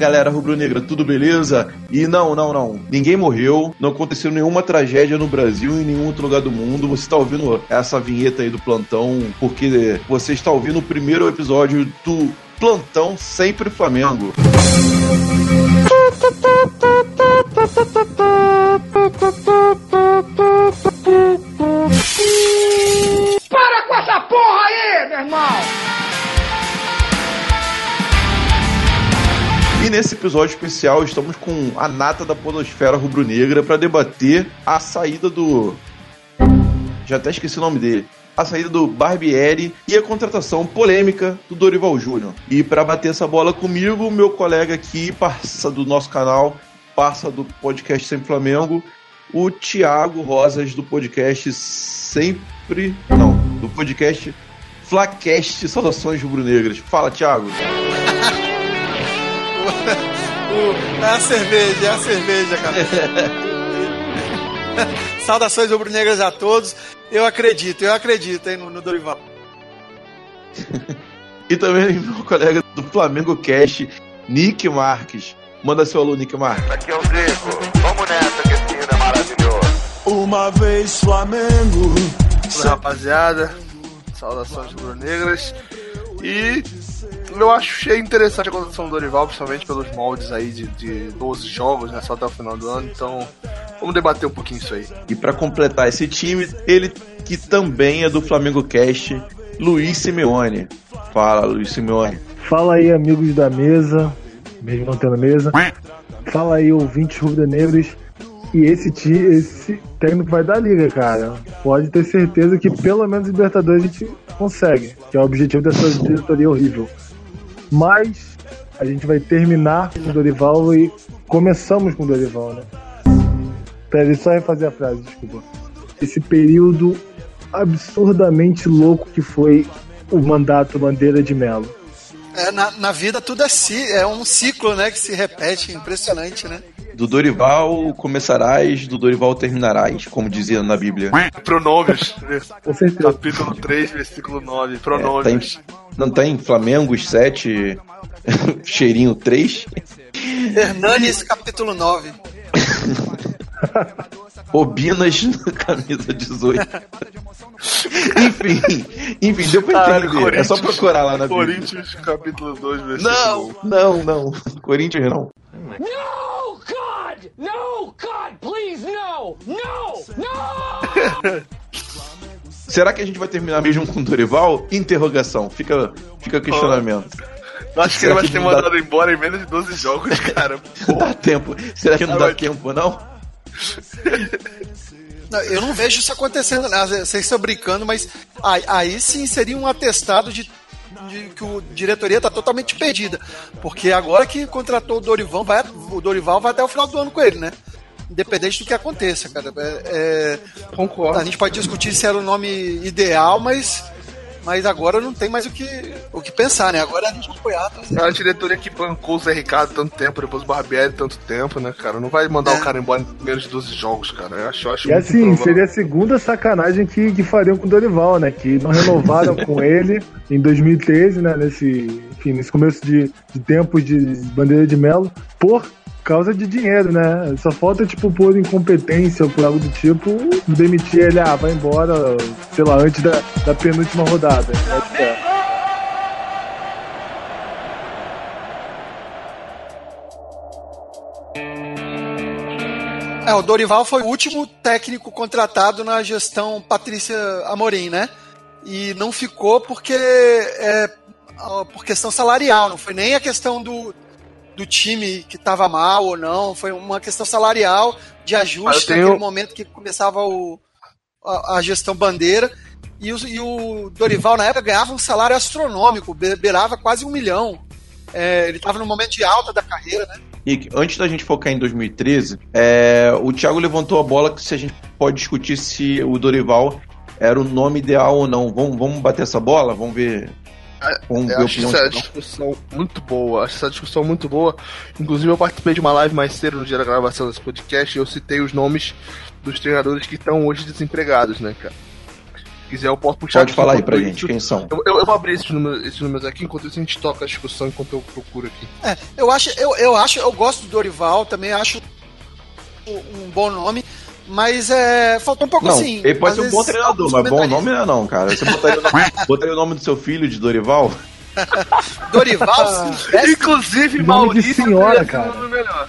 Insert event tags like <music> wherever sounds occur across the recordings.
Galera rubro-negra, tudo beleza? E não, não, não. Ninguém morreu, não aconteceu nenhuma tragédia no Brasil e em nenhum outro lugar do mundo. Você está ouvindo essa vinheta aí do plantão porque você está ouvindo o primeiro episódio do Plantão Sempre Flamengo. Meu irmão! E nesse episódio especial estamos com a nata da podosfera rubro-negra para debater a saída do já até esqueci o nome dele. A saída do Barbieri e a contratação polêmica do Dorival Júnior. E para bater essa bola comigo, meu colega aqui, parça do nosso canal, parça do podcast Sempre Flamengo, o Thiago Rosas do podcast Sempre. Não, do podcast Flacast Saudações Rubro-Negras. Fala, Thiago. <laughs> é a cerveja, é a cerveja, cara. <laughs> Saudações rubro-negras a todos. Eu acredito, eu acredito hein, no, no Dorival. <laughs> e também meu colega do Flamengo Cash, Nick Marques. Manda seu alô, Nick Marques. Aqui é o Zico. Vamos nessa, que esse hino é maravilhoso. Uma vez Flamengo. Fala, rapaziada. Saudações rubro-negras. E eu achei interessante a contratação do Dorival, principalmente pelos moldes aí de, de 12 jogos, né? Só até o final do ano. Então, vamos debater um pouquinho isso aí. E para completar esse time, ele que também é do Flamengo Cast, Luiz Simeone. Fala, Luiz Simeone. Fala aí, amigos da mesa, mesmo não tendo mesa. Fala aí, ouvintes rubro-negros. E esse, esse técnico vai dar liga, cara. Pode ter certeza que pelo menos Libertadores a gente consegue, que é o objetivo dessa diretoria horrível. Mas a gente vai terminar com o Dorival e começamos com o Dorival, né? Peraí, só refazer a frase, desculpa. Esse período absurdamente louco que foi o mandato Bandeira de Melo. É, na, na vida tudo é, é um ciclo, né, que se repete, impressionante, né? Do Dorival começarás, do Dorival terminarás, como dizia na Bíblia. Pronomes. Com certeza. Capítulo 3, versículo 9. Pronomes. É, tem, não tem Flamengo 7, <laughs> cheirinho 3? Hernanes, capítulo 9. Bobinas na camisa 18. <laughs> enfim, enfim, deu pra Caralho, entender. É só procurar lá na Bíblia. Coríntios, capítulo 2, versículo Não, não, não. Corinthians não. No, God! No, God, please, no! No! No! <laughs> Será que a gente vai terminar mesmo com o Dorival? Interrogação. Fica, fica questionamento. Eu acho que ele vai ser mandado embora em menos de 12 jogos, <laughs> cara. Não dá tempo. Será que não dá tempo, não? <laughs> Não, eu não vejo isso acontecendo, né? Vocês estão brincando, mas aí, aí sim seria um atestado de que o diretoria está totalmente perdida. Porque agora que contratou o Dorival, vai, o Dorival vai até o final do ano com ele, né? Independente do que aconteça, cara. É, é, Concordo. A gente pode discutir se era o nome ideal, mas mas agora não tem mais o que, o que pensar, né? Agora a gente apoiar. É a diretoria que bancou o Zé Ricardo tanto tempo, depois o Barbieri tanto tempo, né, cara? Não vai mandar É. o cara embora em menos de 12 jogos, cara. Eu acho, eu acho E muito assim, improvável. seria a segunda sacanagem que, que fariam com o Dorival, né? Que não renovaram com ele em 2013, né? Nesse, enfim, nesse começo de, de tempos de bandeira de melo, por causa de dinheiro, né? Só falta, tipo, por incompetência ou por algo do tipo, demitir ele, ah, vai embora, sei lá, antes da, da penúltima rodada. Né? Tipo, É, o Dorival foi o último técnico contratado na gestão Patrícia Amorim, né? E não ficou porque é, por questão salarial, não foi nem a questão do, do time que estava mal ou não, foi uma questão salarial de Ah, ajuste eu tenho- naquele momento que começava o, a, a gestão bandeira. E o, e o Dorival, na época, ganhava um salário astronômico, be- beirava quase um milhão. É, ele estava no momento de alta da carreira, né? Rick, antes da gente focar em 2013, é, o Thiago levantou a bola que se a gente pode discutir se o Dorival era o nome ideal ou não. Vamos, vamos bater essa bola? Vamos ver. Ver Eu acho essa discussão muito boa. Acho essa discussão muito boa. Inclusive, eu participei de uma live mais cedo no dia da gravação desse podcast e eu citei os nomes dos treinadores que estão hoje desempregados, né, cara? quiser, eu posso puxar Pode falar aí pra isso. gente quem são. Eu, eu- eu vou abrir esses números, esses números aqui, enquanto isso a gente toca a discussão enquanto eu procuro aqui. É, eu acho, eu, eu acho, eu gosto do Dorival, também acho um bom nome, mas é, faltou um pouco Não, assim. ele pode ser um bom treinador, mas bom nome não é não, cara. Você botaria o nome, <laughs> botaria o nome do seu filho de Dorival? <laughs> Dorival Silvestre, Inclusive, Nome de Maurício senhora, cara. o nome melhor.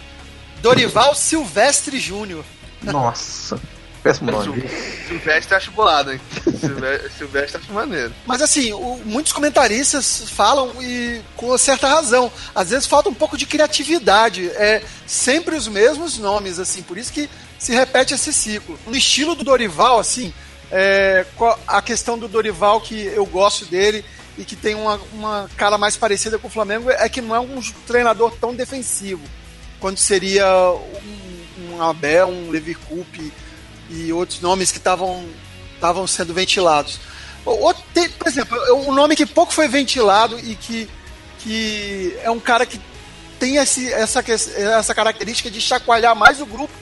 Dorival Silvestre Júnior. Nossa, péssimo nome. Silvestre acho bolado, hein? Silvestre, Silvestre acho maneiro. Mas assim, o- muitos comentaristas falam e com certa razão. Às vezes falta um pouco de criatividade. É sempre os mesmos nomes, assim, por isso que se repete esse ciclo. No estilo do Dorival, assim, é, a questão do Dorival que eu gosto dele e que tem uma, uma cara mais parecida com o Flamengo é que não é um treinador tão defensivo quanto seria um, um Abel, um Levi Coupe e outros nomes que estavam estavam sendo ventilados. Outro- tem, por exemplo, um nome que pouco foi ventilado e que, que é um cara que tem esse, essa, essa característica de chacoalhar mais o grupo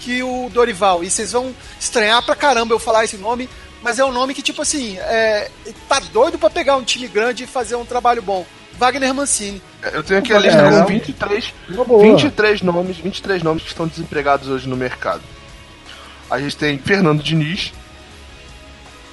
que o Dorival. E vocês vão estranhar pra caramba eu falar esse nome, mas é um nome que, tipo assim, é, tá doido pra pegar um time grande e fazer um trabalho bom. Wagner Mancini. Eu tenho aqui a lista É. com 23, Uma boa. 23 nomes, 23 nomes que estão desempregados hoje no mercado. A gente tem Fernando Diniz,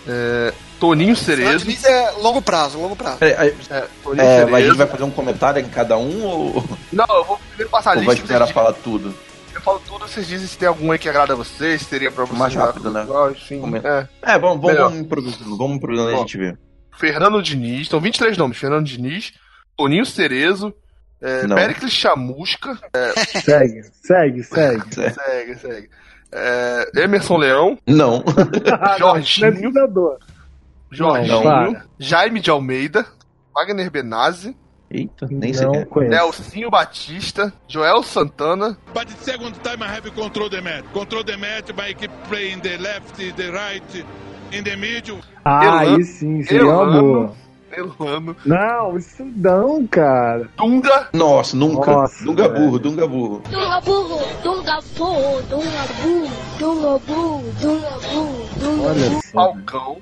é, Toninho Cerezo, Diniz é longo prazo, longo prazo. É, é, é, mas a gente vai fazer um comentário em cada um ou, Não, eu vou primeiro passar a ou lista. vai esperar falar tudo? Eu falo tudo, vocês dizem se tem algum aí que agrada a vocês, se teria pra vocês. Mais rápido, né? igual, Enfim, é. É, vamos, vamos, vamos improvisando, vamos improvisando e a gente vê. Fernando Diniz, são 23 nomes. Fernando Diniz, Toninho Cerezo, é, Não. Pericles Chamusca, Segue, segue, segue. É. <laughs> segue, segue. É, Emerson Leão, Não. <laughs> Jorginho. Não é. Jorginho, Não. Jaime de Almeida, Wagner Benazzi, Eita, nem sei Não quem é. conheço. Nelsinho Batista, Joel Santana, But the second time I have control the match. Control the match by keep playing the left, the right, in the middle. Ah, Elano- aí sim, seria uma Elano. boa. Elano, Não, isso não, cara. Dunga, Nossa, nunca. Nossa, Dunga velho. burro, Dunga burro. Dunga burro, dunga burro, dunga burro, dunga burro, dunga burro, dunga Olha burro. só. Falcão,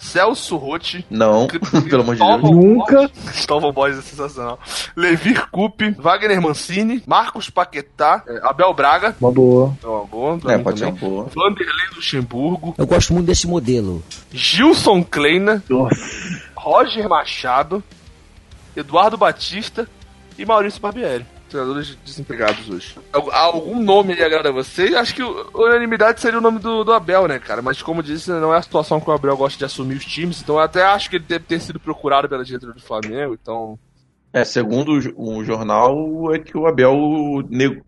Celso Rotti, Não, <laughs> pelo amor de Deus. Nunca. Cristóvão Borges é sensacional. Levir Coupe, Wagner Mancini, Marcos Paquetá, é, Abel Braga, Uma boa. é uma boa, É, pode ser também. uma boa. Vanderlei Luxemburgo, Eu gosto muito desse modelo. Gilson Kleina, Nossa. Roger Machado, Eduardo Batista e Maurício Barbieri. Treinadores desempregados hoje. Al- Algum nome aí agrada a você? Acho que unanimidade seria o nome do, do Abel, né, cara? Mas como disse, não é a situação que o Abel gosta de assumir os times, então eu até acho que ele deve ter sido procurado pela diretoria do Flamengo, então. É, segundo o jornal, é que o Abel nego-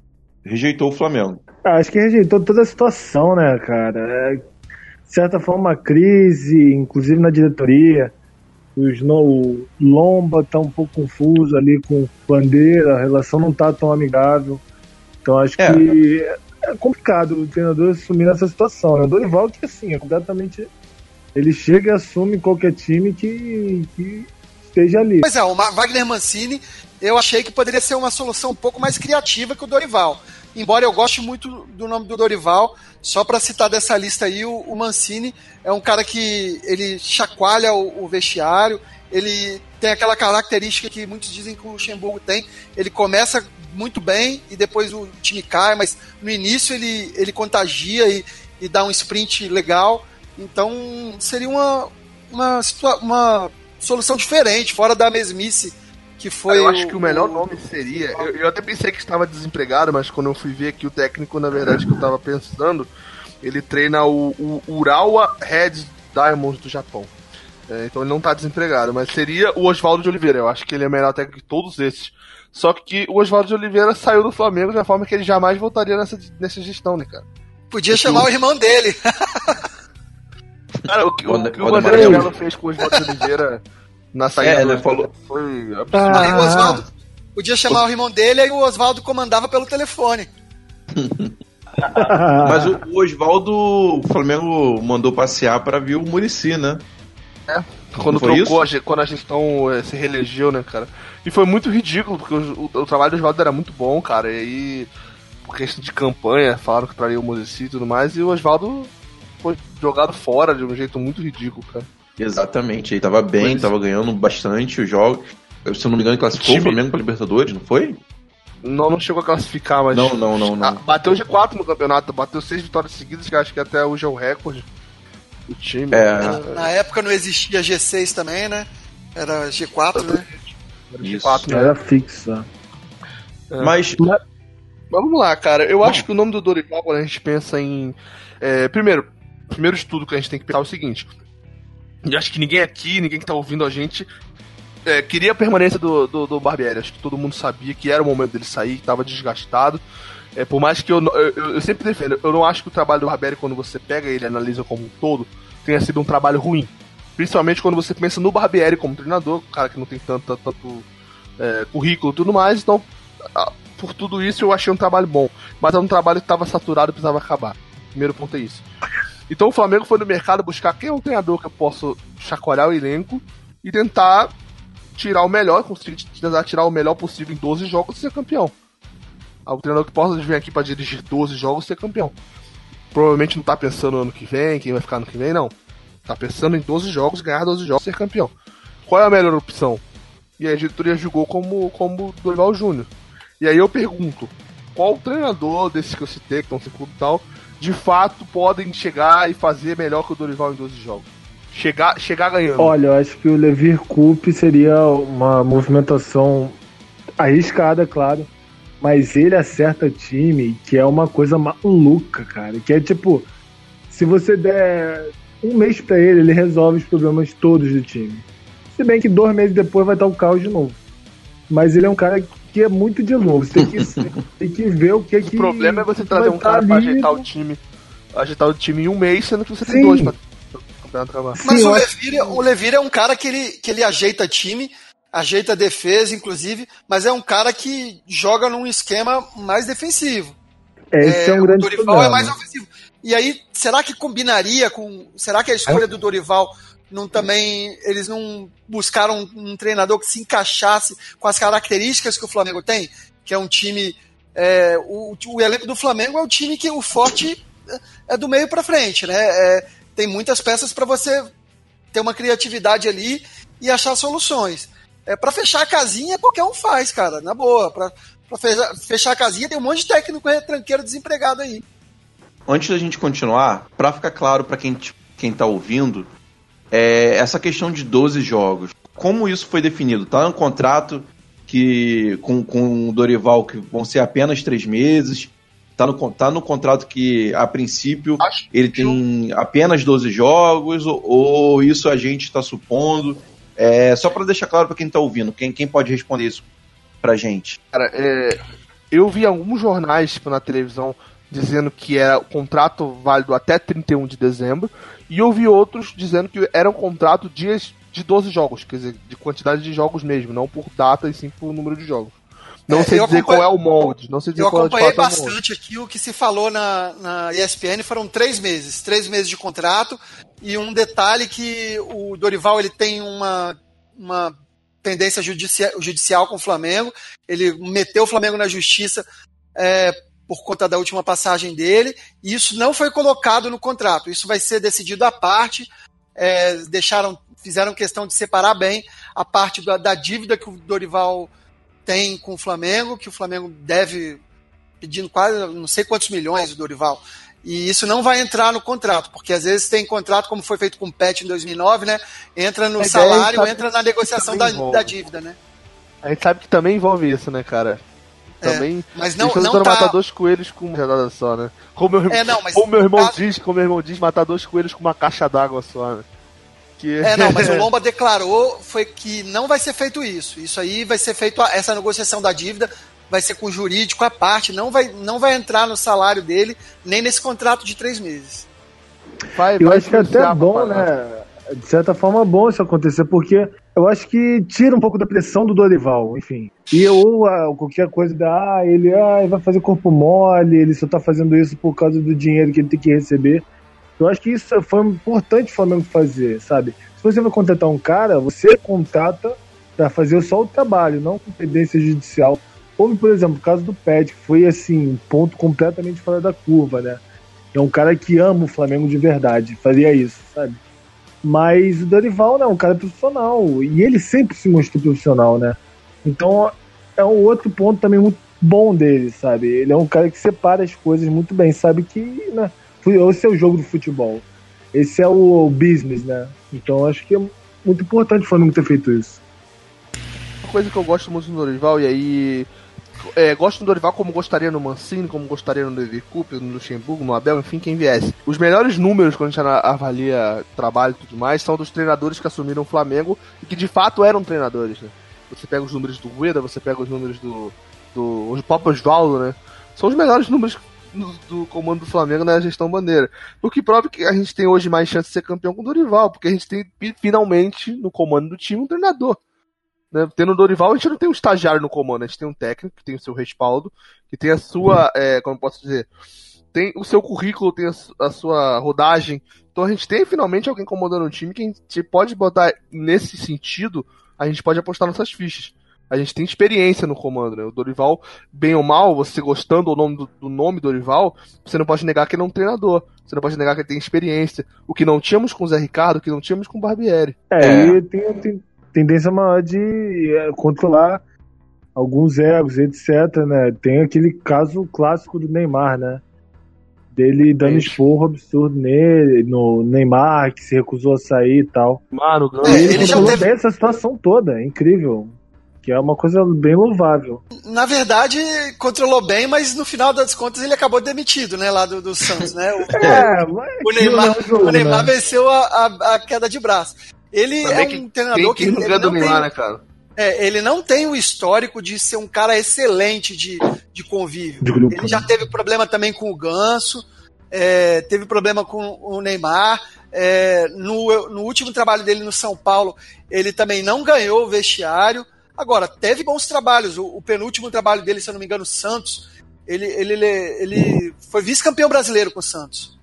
rejeitou o Flamengo. Ah, Acho que rejeitou toda a situação, né, cara? É, de certa forma, uma crise, inclusive na diretoria. Os no, o Lomba tá um pouco confuso ali com Bandeira, a relação não tá tão amigável. Então acho É. que é complicado o treinador assumir essa situação. Né? O Dorival que assim, é completamente. Ele chega e assume qualquer time que, que esteja ali. Pois é, o Wagner Mancini, eu achei que poderia ser uma solução um pouco mais criativa que o Dorival. Embora eu goste muito do nome do Dorival, só para citar dessa lista aí, o, o Mancini é um cara que ele chacoalha o, o vestiário, ele tem aquela característica que muitos dizem que o Luxemburgo tem. Ele começa muito bem e depois o time cai, mas no início ele, ele contagia e, e dá um sprint legal. Então seria uma, uma, uma solução diferente, fora da mesmice que foi. eu acho que o melhor nome seria. Eu, eu até pensei que estava desempregado, mas quando eu fui ver aqui o técnico, na verdade, que eu tava pensando, ele treina o, o Urawa Red Diamonds do Japão. É, então ele não tá desempregado, mas seria o Oswaldo de Oliveira. Eu acho que ele é melhor técnico que todos esses. Só que o Oswaldo de Oliveira saiu do Flamengo de uma forma que ele jamais voltaria nessa, nessa gestão, né, cara? Podia chamar o irmão dele. <laughs> Cara, o que o, Quando- que o quando André Melo fez com o Oswaldo de Oliveira na saída É, do ele falou- foi absurdo. Ah. Aí o Oswaldo podia chamar o irmão dele, aí o Oswaldo comandava pelo telefone. <laughs> Mas o, o Oswaldo, o Flamengo mandou passear pra ver o Murici, né? Quando Foi trocou, isso? a quando a gestão eh, se reelegeu, né, cara? E foi muito ridículo, porque o, o- o trabalho do Oswaldo era muito bom, cara. E aí, por questão de campanha, falaram que traria o Muricy e tudo mais, e o Oswaldo foi jogado fora de um jeito muito ridículo, cara. Exatamente, ele tava bem, Mas- tava ganhando bastante os jogos. Eu, Se eu não me engano, ele classificou Time- o Flamengo pra Libertadores, não foi? Não, não chegou a classificar, mas. Não, não, não, não. Ah, bateu G4 no campeonato, bateu seis vitórias seguidas, que acho que até hoje é o recorde do time. É. Na época não existia G6 também, né? Era G4, né? Isso. G4, né? Era fixo. né? Mas, Mas vamos lá, cara. Eu acho que o nome do Dorival, quando a gente pensa em. é, primeiro, primeiro estudo que a gente tem que pensar é o seguinte. E acho que ninguém aqui, ninguém que tá ouvindo a gente, é, queria a permanência do, do, do Barbieri. Acho que todo mundo sabia que era o momento dele sair, que tava desgastado. É, por mais que eu, eu, eu sempre defendo, eu não acho que o trabalho do Barbieri, quando você pega ele e analisa como um todo, tenha sido um trabalho ruim. Principalmente quando você pensa no Barbieri como treinador, cara que não tem tanto, tanto é, currículo e tudo mais. Então, por tudo isso, eu achei um trabalho bom. Mas é um trabalho que estava saturado e precisava acabar. Primeiro ponto é isso. Então o Flamengo foi no mercado buscar quem é um treinador que eu posso chacoalhar o elenco e tentar tirar o melhor, conseguir tentar tirar o melhor possível em 12 jogos e ser campeão. Ah, O treinador que possa vir aqui para dirigir 12 jogos e ser campeão. Provavelmente não tá pensando no ano que vem, quem vai ficar no que vem, não. Tá pensando em 12 jogos, ganhar 12 jogos e ser campeão. Qual é a melhor opção? E a diretoria julgou como, como Dorival Júnior. E aí eu pergunto, qual treinador desses que eu citei, que estão sem clube e tal, de fato podem chegar e fazer melhor que o Dorival em 12 jogos? Chegar, chegar ganhando. Olha, eu acho que o Levir Coupe seria uma movimentação arriscada, claro. Mas ele acerta time, que é uma coisa maluca, cara. Que é tipo, se você der um mês pra ele, ele resolve os problemas todos do time. Se bem que dois meses depois vai estar o caos de novo. Mas ele é um cara que é muito de novo. Você tem que, <laughs> tem que ver o que que. o problema é você trazer um cara tá pra ali, ajeitar o time. Ajeitar o time em um mês, sendo que você tem Sim. dois pra o. Mas Sim, o acho- Levir, o Levir é um cara que ele, que ele ajeita time, ajeita defesa, inclusive, mas é um cara que joga num esquema mais defensivo. Esse é, um o grande Dorival problema. é mais ofensivo. E aí, será que combinaria com. Será que a escolha do Dorival não também. Eles não buscaram um, treinador que se encaixasse com as características que o Flamengo tem? Que é um time. é, o, o elenco do Flamengo é o time que o forte é do meio para frente, né? É, tem muitas peças para você ter uma criatividade ali e achar soluções. É, para fechar a casinha, qualquer um faz, cara, na boa. Pra fechar, a casinha, tem um monte de técnico retranqueiro desempregado aí. antes da gente continuar, pra ficar claro pra quem, quem tá ouvindo, é, essa questão de 12 jogos, como isso foi definido? Tá no contrato que com, com o Dorival que vão ser apenas três meses? Tá no, tá no contrato que, a princípio, Acho ele tem apenas 12 jogos, ou, ou isso a gente está supondo? É, só para deixar claro para quem tá ouvindo, quem, quem pode responder isso pra gente? Cara, é, eu vi alguns jornais tipo, na televisão dizendo que era o contrato válido até 31 de dezembro, e eu vi outros dizendo que era um contrato dias de 12 jogos, quer dizer, de quantidade de jogos mesmo, não por data e sim por número de jogos. Não É, sei eu dizer qual é o molde, não sei dizer Eu qual é acompanhei fato é o molde. bastante aqui o que se falou na, na ESPN foram três meses, três meses de contrato e um detalhe que o Dorival ele tem uma, uma pendência judicia- judicial com o Flamengo, ele meteu o Flamengo na justiça é, por conta da última passagem dele e isso não foi colocado no contrato, isso vai ser decidido à parte, é, deixaram, fizeram questão de separar bem a parte da, da dívida que o Dorival tem com o Flamengo, que o Flamengo deve pedindo quase não sei quantos milhões do Dorival. E isso não vai entrar no contrato, porque às vezes tem contrato, como foi feito com o Pet em 2009, né? Entra no salário, é que entra na negociação da, da dívida, né? A gente sabe que também envolve isso, né, cara? É, Também. mas não- não tá- matar dois coelhos com uma só, né? Como meu, É, não, mas como meu irmão tá- diz, como meu irmão diz, matar dois coelhos com uma caixa d'água só, né? Que... É, não, mas o <laughs> Lomba declarou foi que não vai ser feito isso. Isso aí vai ser feito, essa negociação da dívida vai ser com o jurídico à parte, não vai, não vai entrar no salário dele, nem nesse contrato de três meses. vai, Eu vai acho que é até bom, né? De certa forma, é bom isso acontecer, porque eu acho que tira um pouco da pressão do Dorival, enfim. E ou qualquer coisa da, ah, ele, ah, vai fazer corpo mole, ele só tá fazendo isso por causa do dinheiro que ele tem que receber. Eu acho que isso foi importante o Flamengo fazer, sabe? Se você vai contratar um cara, você contrata pra fazer só o trabalho, não com pendência judicial. Houve, por exemplo, o caso do Pet, que foi assim, um ponto completamente fora da curva, né? É um cara que ama o Flamengo de verdade, faria isso, sabe? Mas o Dorival não, é um cara profissional. E ele sempre se mostrou profissional, né? Então é um outro ponto também muito bom dele, sabe? Ele é um cara que separa as coisas muito bem, sabe que né, esse é o jogo do futebol. Esse é o business, né? Então acho que é muito importante o Flamengo ter feito isso. Uma coisa que eu gosto muito do Dorival, e aí é, gosto do Dorival como gostaria no Mancini, como gostaria no David Cooper, no Luxemburgo, no Abel, enfim, quem viesse. Os melhores números quando a gente avalia trabalho e tudo mais são dos treinadores que assumiram o Flamengo e que de fato eram treinadores, né? Você pega os números do Rueda, você pega os números do, do o próprio Osvaldo, né? São os melhores números do, do, comando do Flamengo na gestão bandeira. O que prova que a gente tem hoje mais chance de ser campeão com o Dorival, porque a gente tem finalmente no comando do time um treinador. Né? Tendo o Dorival, a gente não tem um estagiário no comando, a gente tem um técnico que tem o seu respaldo, que tem a sua, é, como posso dizer, tem o seu currículo, tem a, a, sua rodagem. Então a gente tem finalmente alguém comandando o time que a gente pode botar nesse sentido, a gente pode apostar nossas fichas. A gente tem experiência no comando, né? O Dorival, bem ou mal, você gostando ou não do, do nome Dorival, você não pode negar que ele é um treinador. Você não pode negar que ele tem experiência. O que não tínhamos com o Zé Ricardo, o que não tínhamos com o Barbieri. É, é. tem, tem, tendência maior de é, controlar alguns egos, etc, né? Tem aquele caso clássico do Neymar, né? Dele dando esporro absurdo nele, no Neymar, que se recusou a sair e tal. Mano, é, ele, ele já teve essa situação toda, é incrível. Que é uma coisa bem louvável. Na verdade, controlou bem, mas no final das contas ele acabou demitido, né? Lá do, do Santos, né? O, é, mas o Neymar, jogo, o Neymar né? venceu a, a, a queda de braço. Ele Também é um treinador que. Quem ele não tem, né, cara? É, ele não tem o histórico de ser um cara excelente de, de convívio. De ele já teve problema também com o Ganso, é, teve problema com o Neymar. É, no, no último trabalho dele no São Paulo, ele também não ganhou o vestiário. Agora, teve bons trabalhos. O, o penúltimo trabalho dele, se eu não me engano, o Santos, ele, ele, ele, ele foi vice-campeão brasileiro com o Santos.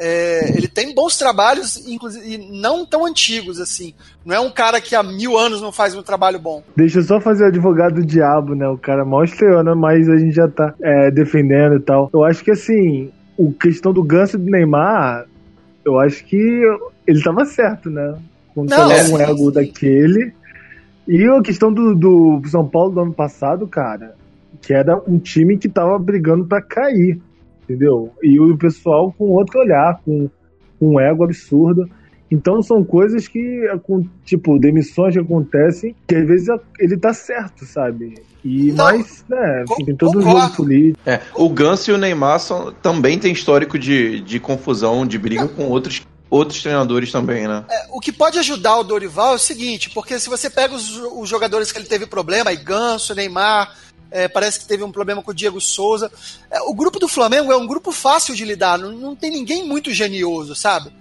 É, ele tem bons trabalhos, inclusive não tão antigos assim. Não é um cara que há mil anos não faz um trabalho bom. Deixa eu só fazer o advogado do diabo, né? O cara mal estreou, né? Mas a gente já tá é, defendendo e tal. Eu acho que assim, o questão do ganso do Neymar, eu acho que ele tava certo, né? Controlar um ego daquele. E a questão do, do São Paulo do ano passado, cara, que era um time que tava brigando para cair entendeu? E o pessoal com outro olhar, com, com um ego absurdo. Então são coisas que, tipo, demissões que acontecem, que às vezes ele tá certo, sabe? E Não, mais, né, tem todo o jogo político. É, o Ganso e o Neymar são, também tem histórico de, de confusão, de briga com outros outros treinadores também, né? É, o que pode ajudar o Dorival é o seguinte, porque se você pega os, os jogadores que ele teve problema, aí Ganso, Neymar, é, parece que teve um problema com o Diego Souza. É, o grupo do Flamengo é um grupo fácil de lidar, não, não tem ninguém muito genioso, sabe?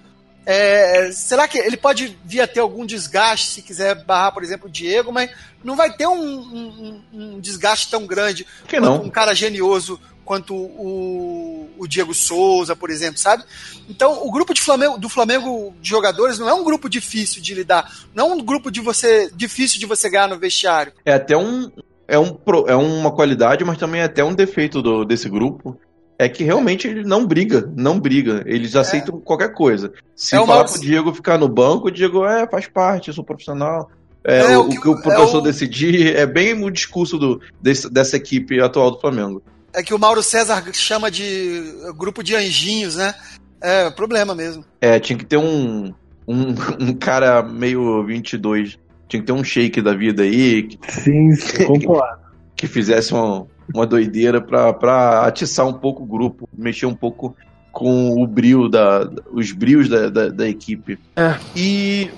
É, será que ele pode vir a ter algum desgaste se quiser barrar, por exemplo, o Diego, mas não vai ter um, um, um desgaste tão grande que não? um cara genioso quanto o, o, Diego Souza, por exemplo, sabe? Então, o grupo de Flamengo, do Flamengo de jogadores não é um grupo difícil de lidar, não é um grupo de você difícil de você ganhar no vestiário. É até um, é, um, é uma qualidade, mas também é até um defeito do, desse grupo. É que realmente ele não briga, não briga. Eles é. aceitam qualquer coisa. Se é falar pro Diego ficar no banco, o Diego é, faz parte, eu sou profissional. É, é o, o, que, o professor é o... decidir é bem o discurso do, desse, dessa equipe atual do Flamengo. É que o Mauro César chama de grupo de anjinhos, né? É problema mesmo. É, tinha que ter um, um, <laughs> um cara meio 22 tinha que ter um shake da vida aí. Que, sim, sim <laughs> concordo. Que, que fizesse uma, uma doideira pra, pra atiçar um pouco o grupo, mexer um pouco com o brilho da, os brios da, da, da equipe. É. E.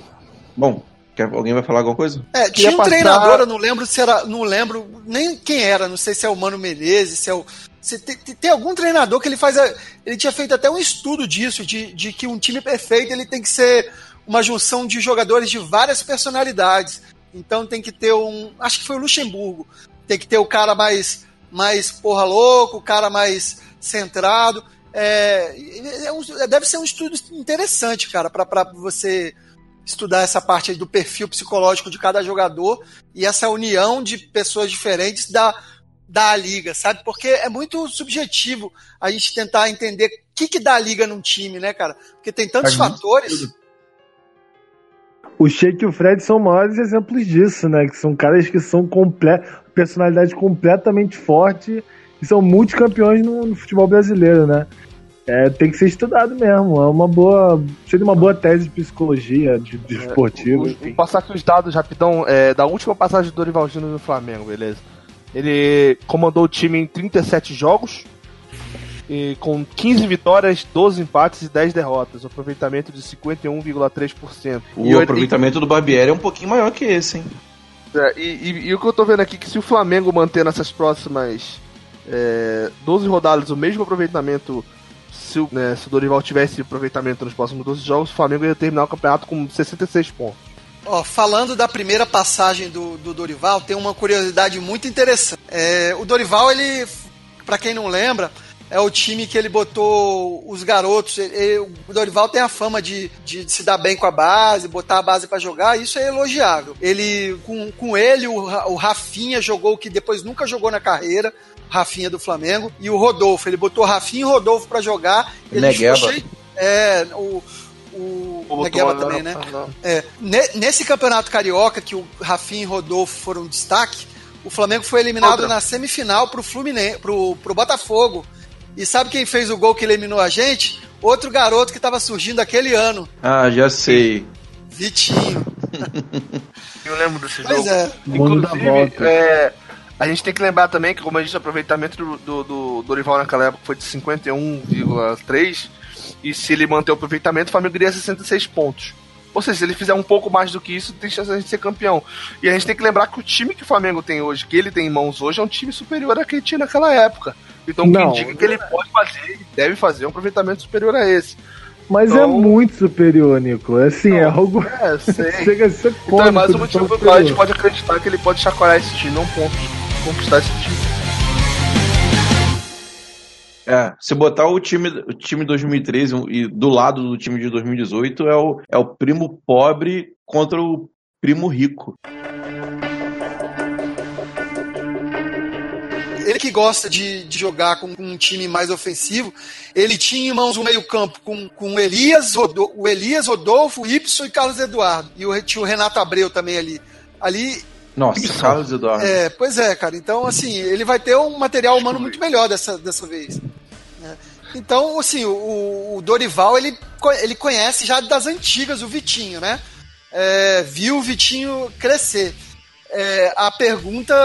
Bom, Quer, alguém vai falar alguma coisa? É, tinha um passar... treinador, eu não lembro se era. Não lembro nem quem era, não sei se é o Mano Menezes, se é o. Se tem, tem, algum treinador que ele faz. Ele tinha feito até um estudo disso, de, de que um time perfeito ele tem que ser uma junção de jogadores de várias personalidades. Então tem que ter um. Acho que foi o Luxemburgo. Tem que ter o cara mais, mais porra louco, o cara mais centrado. É, é um, deve ser um estudo interessante, cara, para você estudar essa parte do perfil psicológico de cada jogador e essa união de pessoas diferentes da, da liga, sabe? Porque é muito subjetivo a gente tentar entender que, que dá a liga num time, né, cara? Porque tem tantos Faz fatores. O Sheik e o Fred são maiores exemplos disso, né? Que são caras que são comple personalidade completamente forte e são multicampeões no, no futebol brasileiro, né? É, tem que ser estudado mesmo. É uma boa. Seria uma boa tese de psicologia, de, de esportivo. Vou passar aqui os dados rapidão é, da última passagem do Dorival Júnior no Flamengo, beleza? Ele comandou o time em 37 jogos, e com 15 vitórias, 12 empates e 10 derrotas, um aproveitamento de 51,3%. O E aproveitamento do Barbieri é um pouquinho maior que esse, hein? É, e, e- e o que eu tô vendo aqui é que se o Flamengo manter nessas próximas é, 12 rodadas o mesmo aproveitamento, se o, né, se o Dorival tivesse aproveitamento nos próximos 12 jogos, o Flamengo ia terminar o campeonato com 66 pontos. Ó, falando da primeira passagem do, do Dorival, tem uma curiosidade muito interessante. É, o Dorival, ele, pra quem não lembra, é o time que ele botou os garotos. ele- ele- o Dorival tem a fama de, de se dar bem com a base, botar a base pra jogar, isso é elogiável. Ele, com, com ele, o, o Rafinha jogou o que depois nunca jogou na carreira. Rafinha do Flamengo e o Rodolfo. Ele botou Rafinha e Rodolfo pra jogar. Ele Negueba. cheio- É, o, o, Botou Negueba também, né? É, ne- nesse campeonato carioca que o Rafinha e Rodolfo foram destaque, o Flamengo foi eliminado Outra. na semifinal pro Fluminense, pro, pro Botafogo. E sabe quem fez o gol que eliminou a gente? Outro garoto que estava surgindo aquele ano, Ah, já sei. Vitinho. <laughs> Eu lembro desse Pois jogo. é. Inclusive, é, a gente tem que lembrar também que, como a gente disse, o aproveitamento do, do, do Dorival naquela época foi de 51,3%, e se ele manter o aproveitamento, o Flamengo iria 66 pontos. Ou seja, se ele fizer um pouco mais do que isso, tem chance de a gente ser campeão. E a gente tem que lembrar que o time que o Flamengo tem hoje, que ele tem em mãos hoje, é um time superior a quem tinha naquela época. Então, Não. quem diga que ele pode fazer e deve fazer um aproveitamento superior a esse. Mas é Então- muito superior, Nico. Assim, é algo. É, <laughs> sei. Chega a ser Então é mais um motivo pelo qual a gente pode acreditar que ele pode chacoalhar esse time um ponto conquistar esse time. É, se botar o time, o time 2013 e do lado do time de 2018 é o, é o primo pobre contra o primo rico. Ele que gosta de, de jogar com, com um time mais ofensivo, ele tinha em mãos um meio-campo com, com o Elias, Rodo- o Elias, Rodolfo, Ibson e Carlos Eduardo. E o, tinha o Renato Abreu também ali. Ali Nossa, <laughs> Carlos Eduardo. É, pois é, cara. Então, assim, ele vai ter um material humano muito melhor dessa, dessa vez. né? Então, assim, o, o Dorival, ele, ele conhece já das antigas o Vitinho, né? É, viu o Vitinho crescer. É, a pergunta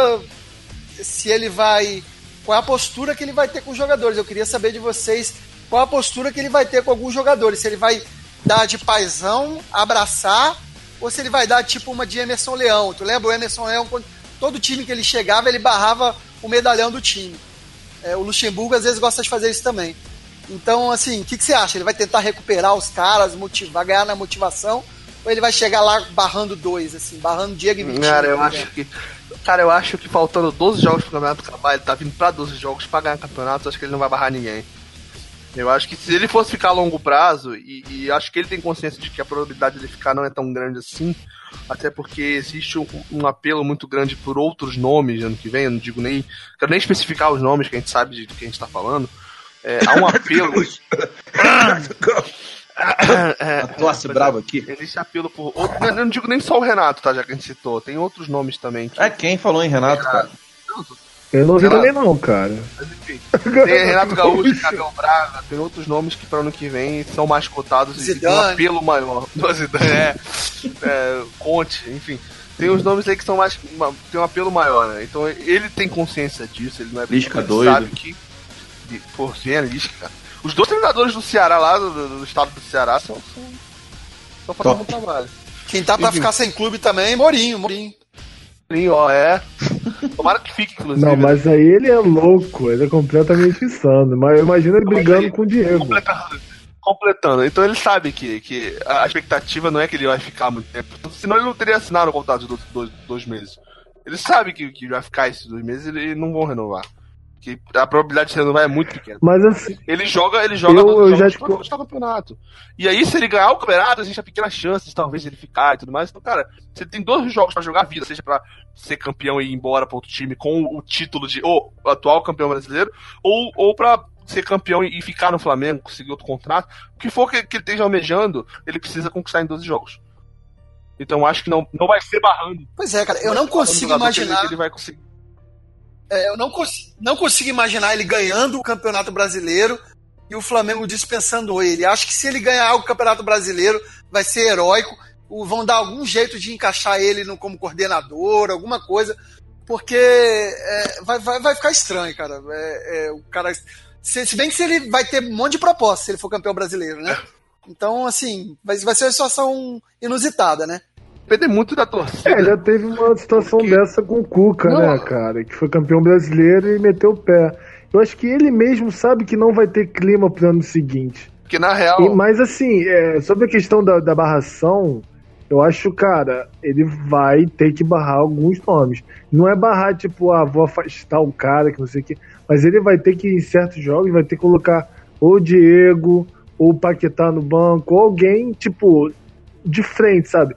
se ele vai. Qual é a postura que ele vai ter com os jogadores? Eu queria saber de vocês qual a postura que ele vai ter com alguns jogadores. Se ele vai dar de paizão, abraçar, ou se ele vai dar tipo uma de Emerson Leão. Tu lembra o Emerson Leão, quando todo time que ele chegava, ele barrava o medalhão do time. É, o Luxemburgo às vezes gosta de fazer isso também. Então, assim, o que, que você acha? Ele vai tentar recuperar os caras, motivar, ganhar na motivação? Ou ele vai chegar lá barrando dois, assim, barrando Diego e Vitinho? Cara, eu acho que. Cara, eu acho que faltando 12 jogos pro campeonato acabar, ele tá vindo pra 12 jogos pra ganhar campeonato, eu acho que ele não vai barrar ninguém. Eu acho que se ele fosse ficar a longo prazo, e, e acho que ele tem consciência de que a probabilidade de ele ficar não é tão grande assim, até porque existe um, um apelo muito grande por outros nomes ano que vem, eu não digo nem. Quero nem especificar os nomes que a gente sabe de, de quem a gente tá falando. É, há um <laughs> apelo. A tosse brava aqui. Existe apelo por. Outro, eu não digo nem só o Renato, tá? Já que a gente citou. Tem outros nomes também. Que, É quem falou em Renato, cara? Eu não vi Renato. também não, cara. Mas enfim. Tem Renato Gaúcho, Cabel Braga, tem outros nomes que para ano que vem são mais cotados e tem um Zidane. apelo maior. <laughs> Zidane, é, é, Conte, enfim. Tem uns nomes aí que são mais. uma- tem um apelo maior, né? Então ele tem consciência disso, ele não é Lisca doido. sabe que. Pô, vem a Lisca, cara. Os dois treinadores do Ceará lá, do, do- do estado do Ceará, são. são, são fazendo um trabalho. Quem tá pra ficar sem clube também, Morinho, Morinho. Sim, ó, é. Tomara que fique, inclusive. Não, mas aí ele é louco, ele é completamente insano. Mas imagina ele brigando com o Diego. completando, completando. Então ele sabe que, que a expectativa não é que ele vai ficar muito tempo. Senão ele não teria assinado o contrato de dois, dois, dois meses. Ele sabe que, que vai ficar esses dois meses e não vão renovar. Que a probabilidade de renovar é muito pequena. Mas assim, Ele joga, ele joga Eu- todos os eu já jogos te- pra conquistar o campeonato. E aí, se ele ganhar o campeonato, existe a pequena chance de talvez ele ficar e tudo mais. Então, cara, você tem dois jogos pra jogar a vida, seja pra ser campeão e ir embora pra outro time com o título de ou atual campeão brasileiro, ou, ou pra ser campeão e ficar no Flamengo, conseguir outro contrato, o que for que, que ele esteja almejando, ele precisa conquistar em 12 jogos. Então acho que não, não vai ser barrando. Pois é, cara, eu não consigo imaginar. Que ele, vai conseguir. É, eu não, cons não consigo imaginar ele ganhando o Campeonato Brasileiro e o Flamengo dispensando ele. Acho que se ele ganhar o Campeonato Brasileiro, vai ser heróico. Vão dar algum jeito de encaixar ele no, como coordenador, alguma coisa, porque é, vai, vai, vai ficar estranho, cara. É, é, o cara se, se, bem que se ele vai ter um monte de propostas se ele for campeão brasileiro, né? Então, assim, vai, vai ser uma situação inusitada, né? Depende muito da torcida. É, já teve uma situação Porque... dessa com o Cuca, não. né, cara? Que foi campeão brasileiro e meteu o pé. Eu acho que ele mesmo sabe que não vai ter clima pro ano seguinte. Que na real. E, mas assim, é, sobre a questão da, da barração, eu acho, cara, ele vai ter que barrar alguns nomes. Não é barrar, tipo, ah, vou afastar o cara, que não sei o quê. Mas ele vai ter que, em certos jogos, vai ter que colocar ou Diego, ou o Paquetá no banco, ou alguém, tipo, de frente, sabe?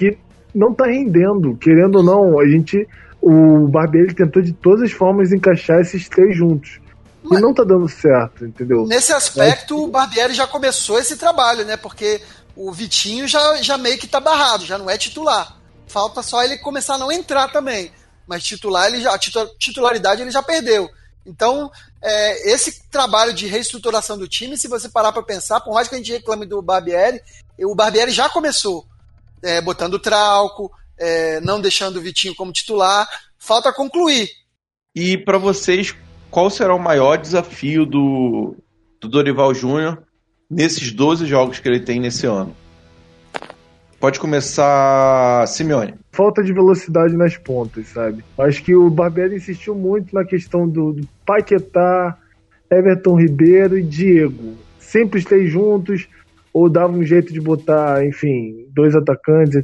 Que não tá rendendo. Querendo ou não, a gente. O Barbieri tentou de todas as formas encaixar esses três juntos. Mas, e não tá dando certo, entendeu? Nesse aspecto, Mas... o Barbieri já começou esse trabalho, né? Porque o Vitinho já, já meio que tá barrado, já não é titular. Falta só ele começar a não entrar também. Mas titular, ele já, a titularidade ele já perdeu. Então, é, esse trabalho de reestruturação do time, se você parar para pensar, por mais que a gente reclame do Barbieri, o Barbieri já começou é, botando Trauco, é, não deixando o Vitinho como titular. Falta concluir. E para vocês, qual será o maior desafio do, do Dorival Júnior nesses 12 jogos que ele tem nesse ano? Pode começar, Simeone. Falta de velocidade nas pontas, sabe? Acho que o Barbieri insistiu muito na questão do, do Paquetá, Everton Ribeiro e Diego. Sempre três juntos, ou dava um jeito de botar, enfim, dois atacantes.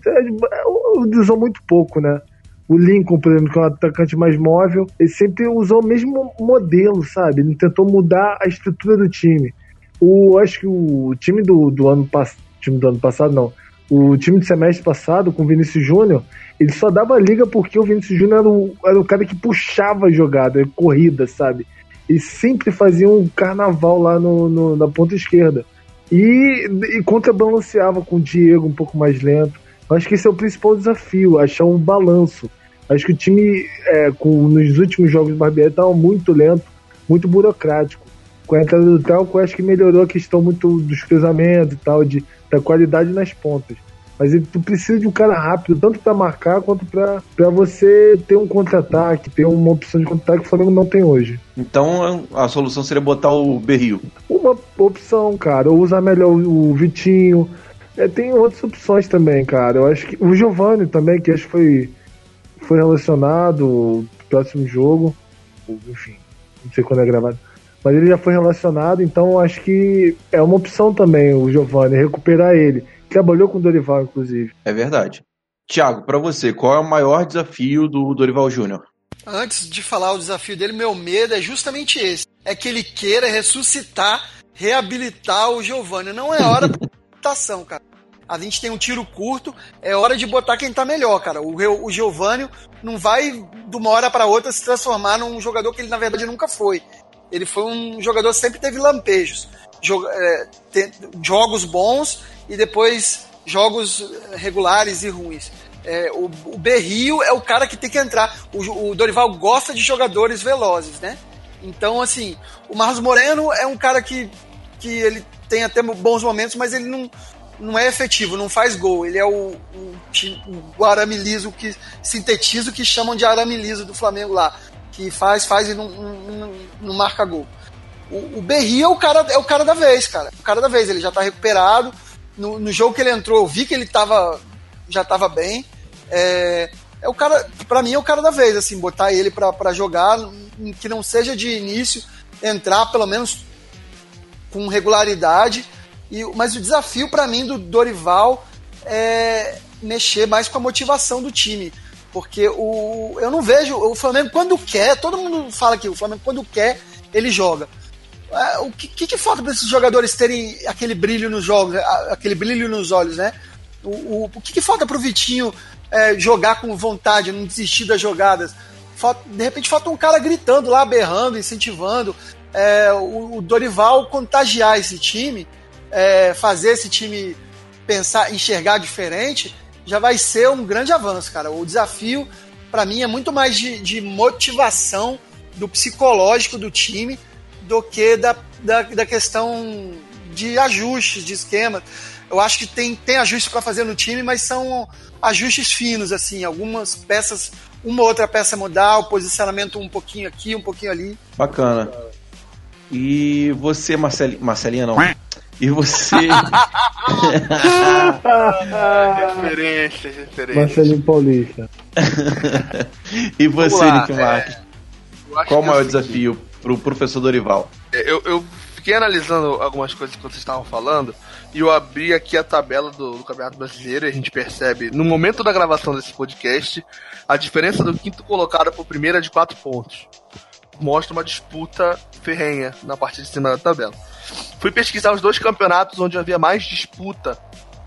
Usou muito pouco, né? O Lincoln, por exemplo, que é um atacante mais móvel, ele sempre usou o mesmo modelo, sabe? Ele tentou mudar a estrutura do time. O, acho que o time do, do ano passado, time do ano passado não, o time do semestre passado, com o Vinícius Júnior, ele só dava liga porque o Vinícius Júnior era o, era o cara que puxava a jogada, a corrida, sabe? E sempre fazia um carnaval lá no, no na ponta esquerda. E, e contrabalanceava com o Diego um pouco mais lento. Acho que esse é o principal desafio, achar um balanço. Acho que o time, é, com, nos últimos jogos do Barbieri, estava muito lento, muito burocrático. Com a entrada do Telco, acho que melhorou a questão muito dos cruzamentos e tal, de da qualidade nas pontas. Mas ele, tu precisa de um cara rápido, tanto para marcar quanto para você ter um contra-ataque, ter uma opção de contra-ataque que o Flamengo não tem hoje. Então a solução seria botar o Berril. Uma opção, cara, ou usar melhor o Vitinho. É, tem outras opções também, cara. Eu acho que o Giovanni também, que acho que foi, foi relacionado no próximo jogo. Enfim, não sei quando é gravado mas ele já foi relacionado, então acho que é uma opção também o Giovanni, recuperar ele. Trabalhou com o Dorival, inclusive. É verdade. Tiago, para você, qual é o maior desafio do Dorival Júnior? Antes de falar o desafio dele, meu medo é justamente esse. É que ele queira ressuscitar, reabilitar o Giovanni. Não é hora da reabilitação, cara. A gente tem um tiro curto, é hora de botar quem tá melhor, cara. O, o Giovanni não vai de uma hora para outra se transformar num jogador que ele na verdade nunca foi ele foi um jogador que sempre teve lampejos. É, jogos bons e depois jogos regulares e ruins. É, o, o Berrio é o cara que tem que entrar. O, o, Dorival gosta de jogadores velozes, né? Então, assim, o Marcos Moreno é um cara que, que ele tem até bons momentos, mas ele não, não é efetivo, não faz gol. Ele é o, o, o arame liso que sintetiza o que chamam de arame liso do Flamengo lá que faz, faz e não, não, não marca gol. O, o Berri é o, cara, é o cara da vez, cara. O cara da vez, ele já tá recuperado. No, no jogo que ele entrou, eu vi que ele tava, já tava bem. É, é o cara, para mim é o cara da vez, assim, botar ele para jogar, que não seja de início, entrar pelo menos com regularidade. E, mas o desafio para mim do Dorival é mexer mais com a motivação do time. Porque o, eu não vejo. O Flamengo, quando quer, todo mundo fala que o Flamengo, quando quer, ele joga. É, o que, que, falta para esses jogadores terem aquele brilho nos jogos, aquele brilho nos olhos, né? O, o, o que, que falta para o Vitinho é, jogar com vontade, não desistir das jogadas? Falta, de repente falta um cara gritando lá, berrando, incentivando. é, o, o Dorival contagiar esse time, é, fazer esse time pensar, enxergar diferente, já vai ser um grande avanço, cara. O desafio, para mim, é muito mais de, de, motivação do psicológico do time do que da, da, da questão de ajustes, de esquema. Eu acho que tem, tem ajustes para fazer no time, mas são ajustes finos, assim, algumas peças, uma outra peça mudar, o posicionamento um pouquinho aqui, um pouquinho ali. Bacana. E você, Marcel... Marcelinha, não. <laughs> E você. <laughs> referência, referência. Marcelinho Paulista. <laughs> e você, Nick Marques? É... Qual o maior desafio para o professor Dorival? Eu, eu fiquei analisando algumas coisas que vocês estavam falando e eu abri aqui a tabela do, do, Campeonato Brasileiro e a gente percebe, no momento da gravação desse podcast, a diferença do quinto colocado para o primeiro é de 4 pontos. Mostra uma disputa ferrenha na parte de cima da tabela. Fui pesquisar os dois campeonatos onde havia mais disputa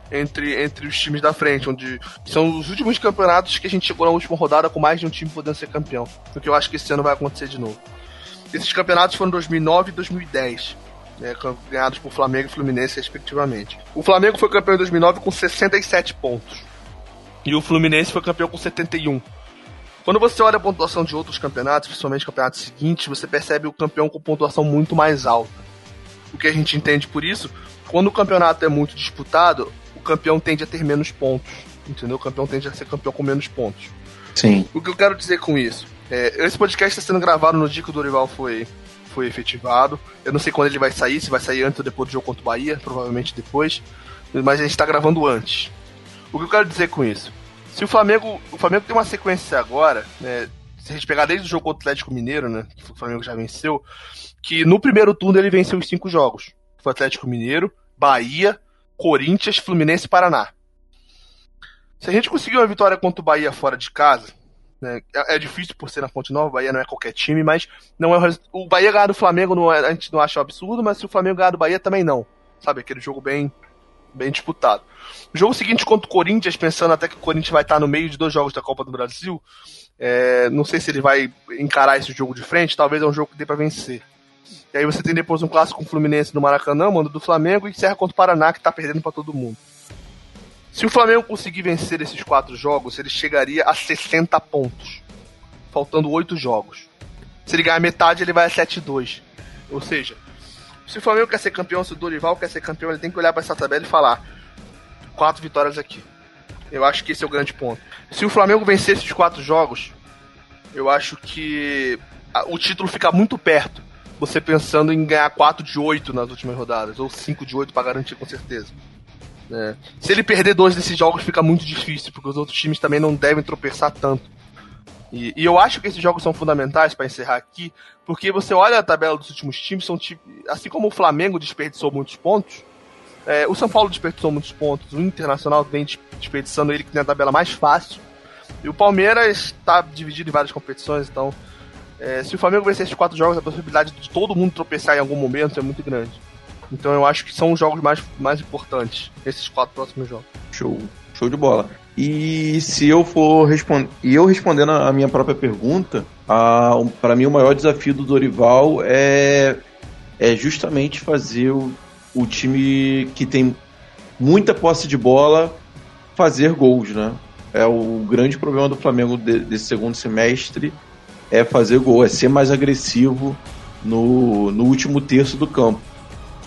entre, entre os times da frente, onde são os últimos campeonatos que a gente chegou na última rodada com mais de um time podendo ser campeão. O que eu acho que esse ano vai acontecer de novo. Esses campeonatos foram 2009 e 2010. Né, ganhados por Flamengo e Fluminense, respectivamente. O Flamengo foi campeão em 2009 com 67 pontos. E o Fluminense foi campeão com 71. Quando você olha a pontuação de outros campeonatos, principalmente campeonatos seguintes, você percebe o campeão com pontuação muito mais alta. O que a gente entende por isso, quando o campeonato é muito disputado, o campeão tende a ter menos pontos. Entendeu? O campeão tende a ser campeão com menos pontos. Sim. O que eu quero dizer com isso? É, esse podcast está sendo gravado no dia que o Dorival foi, foi efetivado. Eu não sei quando ele vai sair, se vai sair antes ou depois do jogo contra o Bahia, provavelmente depois. Mas a gente está gravando antes. O que eu quero dizer com isso? Se o Flamengo. O Flamengo tem uma sequência agora, né? Se a gente pegar desde o jogo contra o Atlético Mineiro, né? Que o Flamengo já venceu, que no primeiro turno ele venceu os cinco jogos. Foi Atlético Mineiro, Bahia, Corinthians, Fluminense e Paraná. Se a gente conseguir uma vitória contra o Bahia fora de casa, né, é, é, difícil por ser na Fonte Nova, o Bahia não é qualquer time, mas não é o, o Bahia ganhar do Flamengo não é, a gente não acha um absurdo, mas se o Flamengo ganhar do Bahia também não. Sabe, aquele jogo bem bem disputado. O jogo seguinte contra o Corinthians, pensando até que o Corinthians vai estar no meio de dois jogos da Copa do Brasil, é, não sei se ele vai encarar esse jogo de frente, talvez é um jogo que dê para vencer. E aí você tem depois um clássico com o Fluminense no Maracanã, mando do Flamengo, e encerra contra o Paraná, que tá perdendo para todo mundo. Se o Flamengo conseguir vencer esses quatro jogos, ele chegaria a 60 pontos, faltando oito jogos. Se ele ganhar metade, ele vai a 7-2. Ou seja, se o Flamengo quer ser campeão, se o Dorival quer ser campeão, ele tem que olhar para essa tabela e falar: quatro vitórias aqui. Eu acho que esse é o grande ponto. Se o Flamengo vencer esses quatro jogos, eu acho que o título fica muito perto. Você pensando em ganhar 4 de 8 nas últimas rodadas, ou 5 de 8 para garantir com certeza. É. Se ele perder dois desses jogos, fica muito difícil, porque os outros times também não devem tropeçar tanto. E, e, eu acho que esses jogos são fundamentais para encerrar aqui, porque você olha a tabela dos últimos times, são assim como o Flamengo desperdiçou muitos pontos, é, o São Paulo desperdiçou muitos pontos, o Internacional vem desperdiçando ele que tem a tabela mais fácil, e o Palmeiras está dividido em várias competições, então é, se o Flamengo vencer esses quatro jogos, a possibilidade de todo mundo tropeçar em algum momento é muito grande. Então eu acho que são os jogos mais, mais importantes, esses quatro próximos jogos. Show, show de bola. E se eu for responder. E eu respondendo a minha própria pergunta, para mim o maior desafio do Dorival é, é justamente fazer o, o time que tem muita posse de bola fazer gols, né? É o grande problema do Flamengo de, desse segundo semestre é fazer gol, é ser mais agressivo no, no último terço do campo.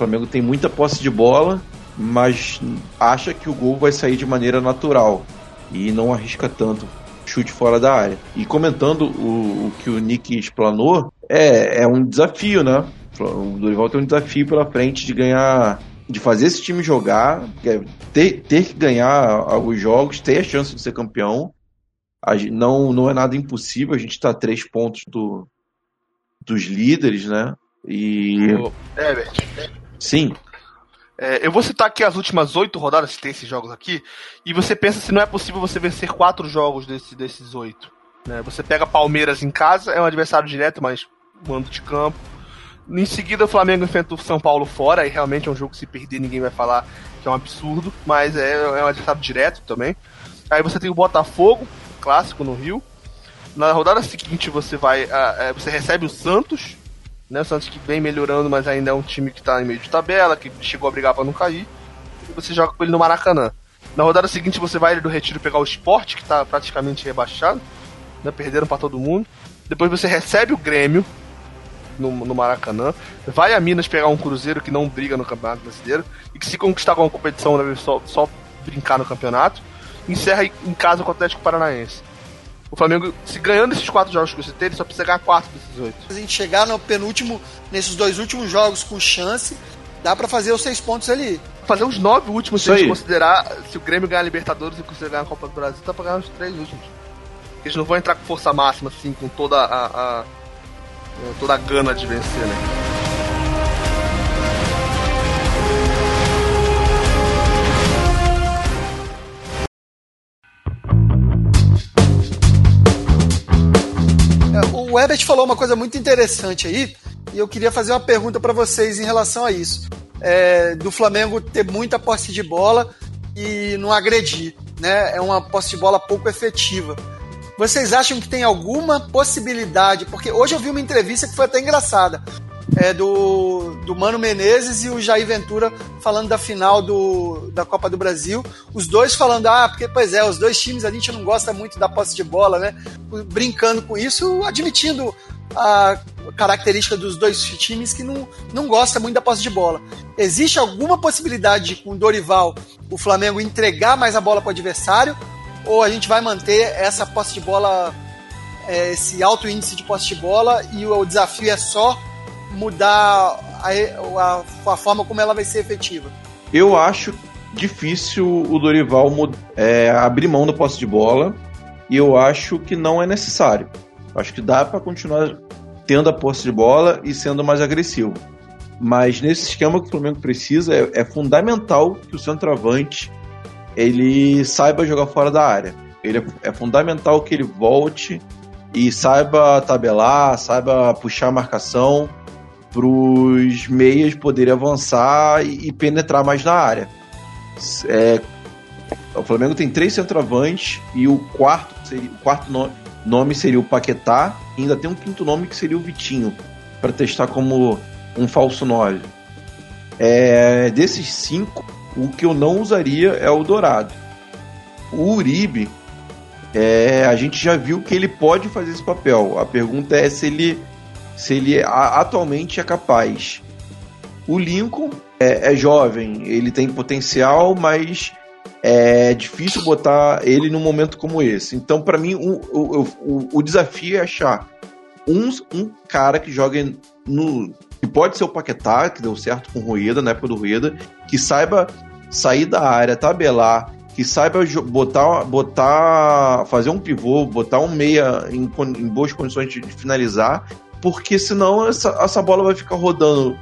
Flamengo tem muita posse de bola, mas acha que o gol vai sair de maneira natural e não arrisca tanto chute fora da área. E comentando o, o que o Nick explanou, é, é um desafio, né? O Dorival tem um desafio pela frente de ganhar, de fazer esse time jogar, é ter, ter que ganhar os jogos, ter a chance de ser campeão. Não, não é nada impossível, a gente está três pontos do, dos líderes, né? E. Herbert. Sim. É, eu vou citar aqui as últimas oito rodadas, que tem esses jogos aqui, e você pensa se não é possível você vencer quatro jogos desse, desses oito. Né? Você pega Palmeiras em casa, é um adversário direto, mas mando de campo. Em seguida, o Flamengo enfrenta o São Paulo fora, e realmente é um jogo que se perder ninguém vai falar que é um absurdo, mas é, é um adversário direto também. Aí você tem o Botafogo, clássico no Rio. Na rodada seguinte você vai, uh, você recebe o Santos, Né? O Santos que vem melhorando, mas ainda é um time que tá em meio de tabela, que chegou a brigar para não cair. E você joga com ele no Maracanã. Na rodada seguinte você vai do Retiro pegar o Sport, que tá praticamente rebaixado. Né? Perderam para todo mundo. Depois você recebe o Grêmio no, no, Maracanã. Vai a Minas pegar um Cruzeiro que não briga no Campeonato Brasileiro. E que se conquistar com a competição deve só, só brincar no campeonato. Encerra em casa com o Atlético Paranaense. O Flamengo, se ganhando esses quatro jogos que você tem, ele só precisa ganhar quatro desses oito. Se a gente chegar no penúltimo, nesses dois últimos jogos com chance, dá para fazer os seis pontos ali. Fazer os nove últimos, se a gente considerar, se o Grêmio ganhar a Libertadores e Cruzeiro ganhar a Copa do Brasil, dá pra ganhar os três últimos. Eles não vão entrar com força máxima, assim, com toda a, a toda a gana de vencer, né? O Herbert falou uma coisa muito interessante aí, e eu queria fazer uma pergunta para vocês em relação a isso. É, do Flamengo ter muita posse de bola e não agredir, né? É uma posse de bola pouco efetiva. Vocês acham que tem alguma possibilidade? Porque hoje eu vi uma entrevista que foi até engraçada é, do, do Mano Menezes e o Jair Ventura falando da final do, da Copa do Brasil. Os dois falando, ah, porque, pois é, os dois times a gente não gosta muito da posse de bola, né? Brincando com isso, admitindo a característica dos dois times que não, não gosta muito da posse de bola. Existe alguma possibilidade de, com o Dorival, o Flamengo entregar mais a bola para o adversário? Ou a gente vai manter essa posse de bola, é, esse alto índice de posse de bola e o, o desafio é só mudar a, a, a, forma como ela vai ser efetiva? Eu acho difícil o Dorival é, abrir mão da posse de bola e eu acho que não é necessário. Acho que dá para continuar tendo a posse de bola e sendo mais agressivo. Mas nesse esquema que o Flamengo precisa, é, é fundamental que o centroavante ele saiba jogar fora da área. Ele é, é fundamental que ele volte e saiba tabelar, saiba puxar a marcação para os meias poderem avançar e, penetrar mais na área. É, o Flamengo tem três centroavantes e o quarto, seria, o quarto no, nome seria o Paquetá e ainda tem um quinto nome que seria o Vitinho, para testar como um falso 9. É, desses cinco, o que eu não usaria é o Dourado. O Uribe, é, a gente já viu que ele pode fazer esse papel. A pergunta é se ele se ele atualmente é capaz. O Lincoln é, é jovem, ele tem potencial, mas é difícil botar ele num momento como esse. Então, para mim, o, o, o, o, desafio é achar um, um cara que jogue no. que pode ser o Paquetá, que deu certo com o Rueda, na época do Rueda, que saiba sair da área, tabelar, que saiba botar, botar fazer um pivô, botar um meia em, em boas condições de finalizar porque senão essa, essa bola vai ficar rodando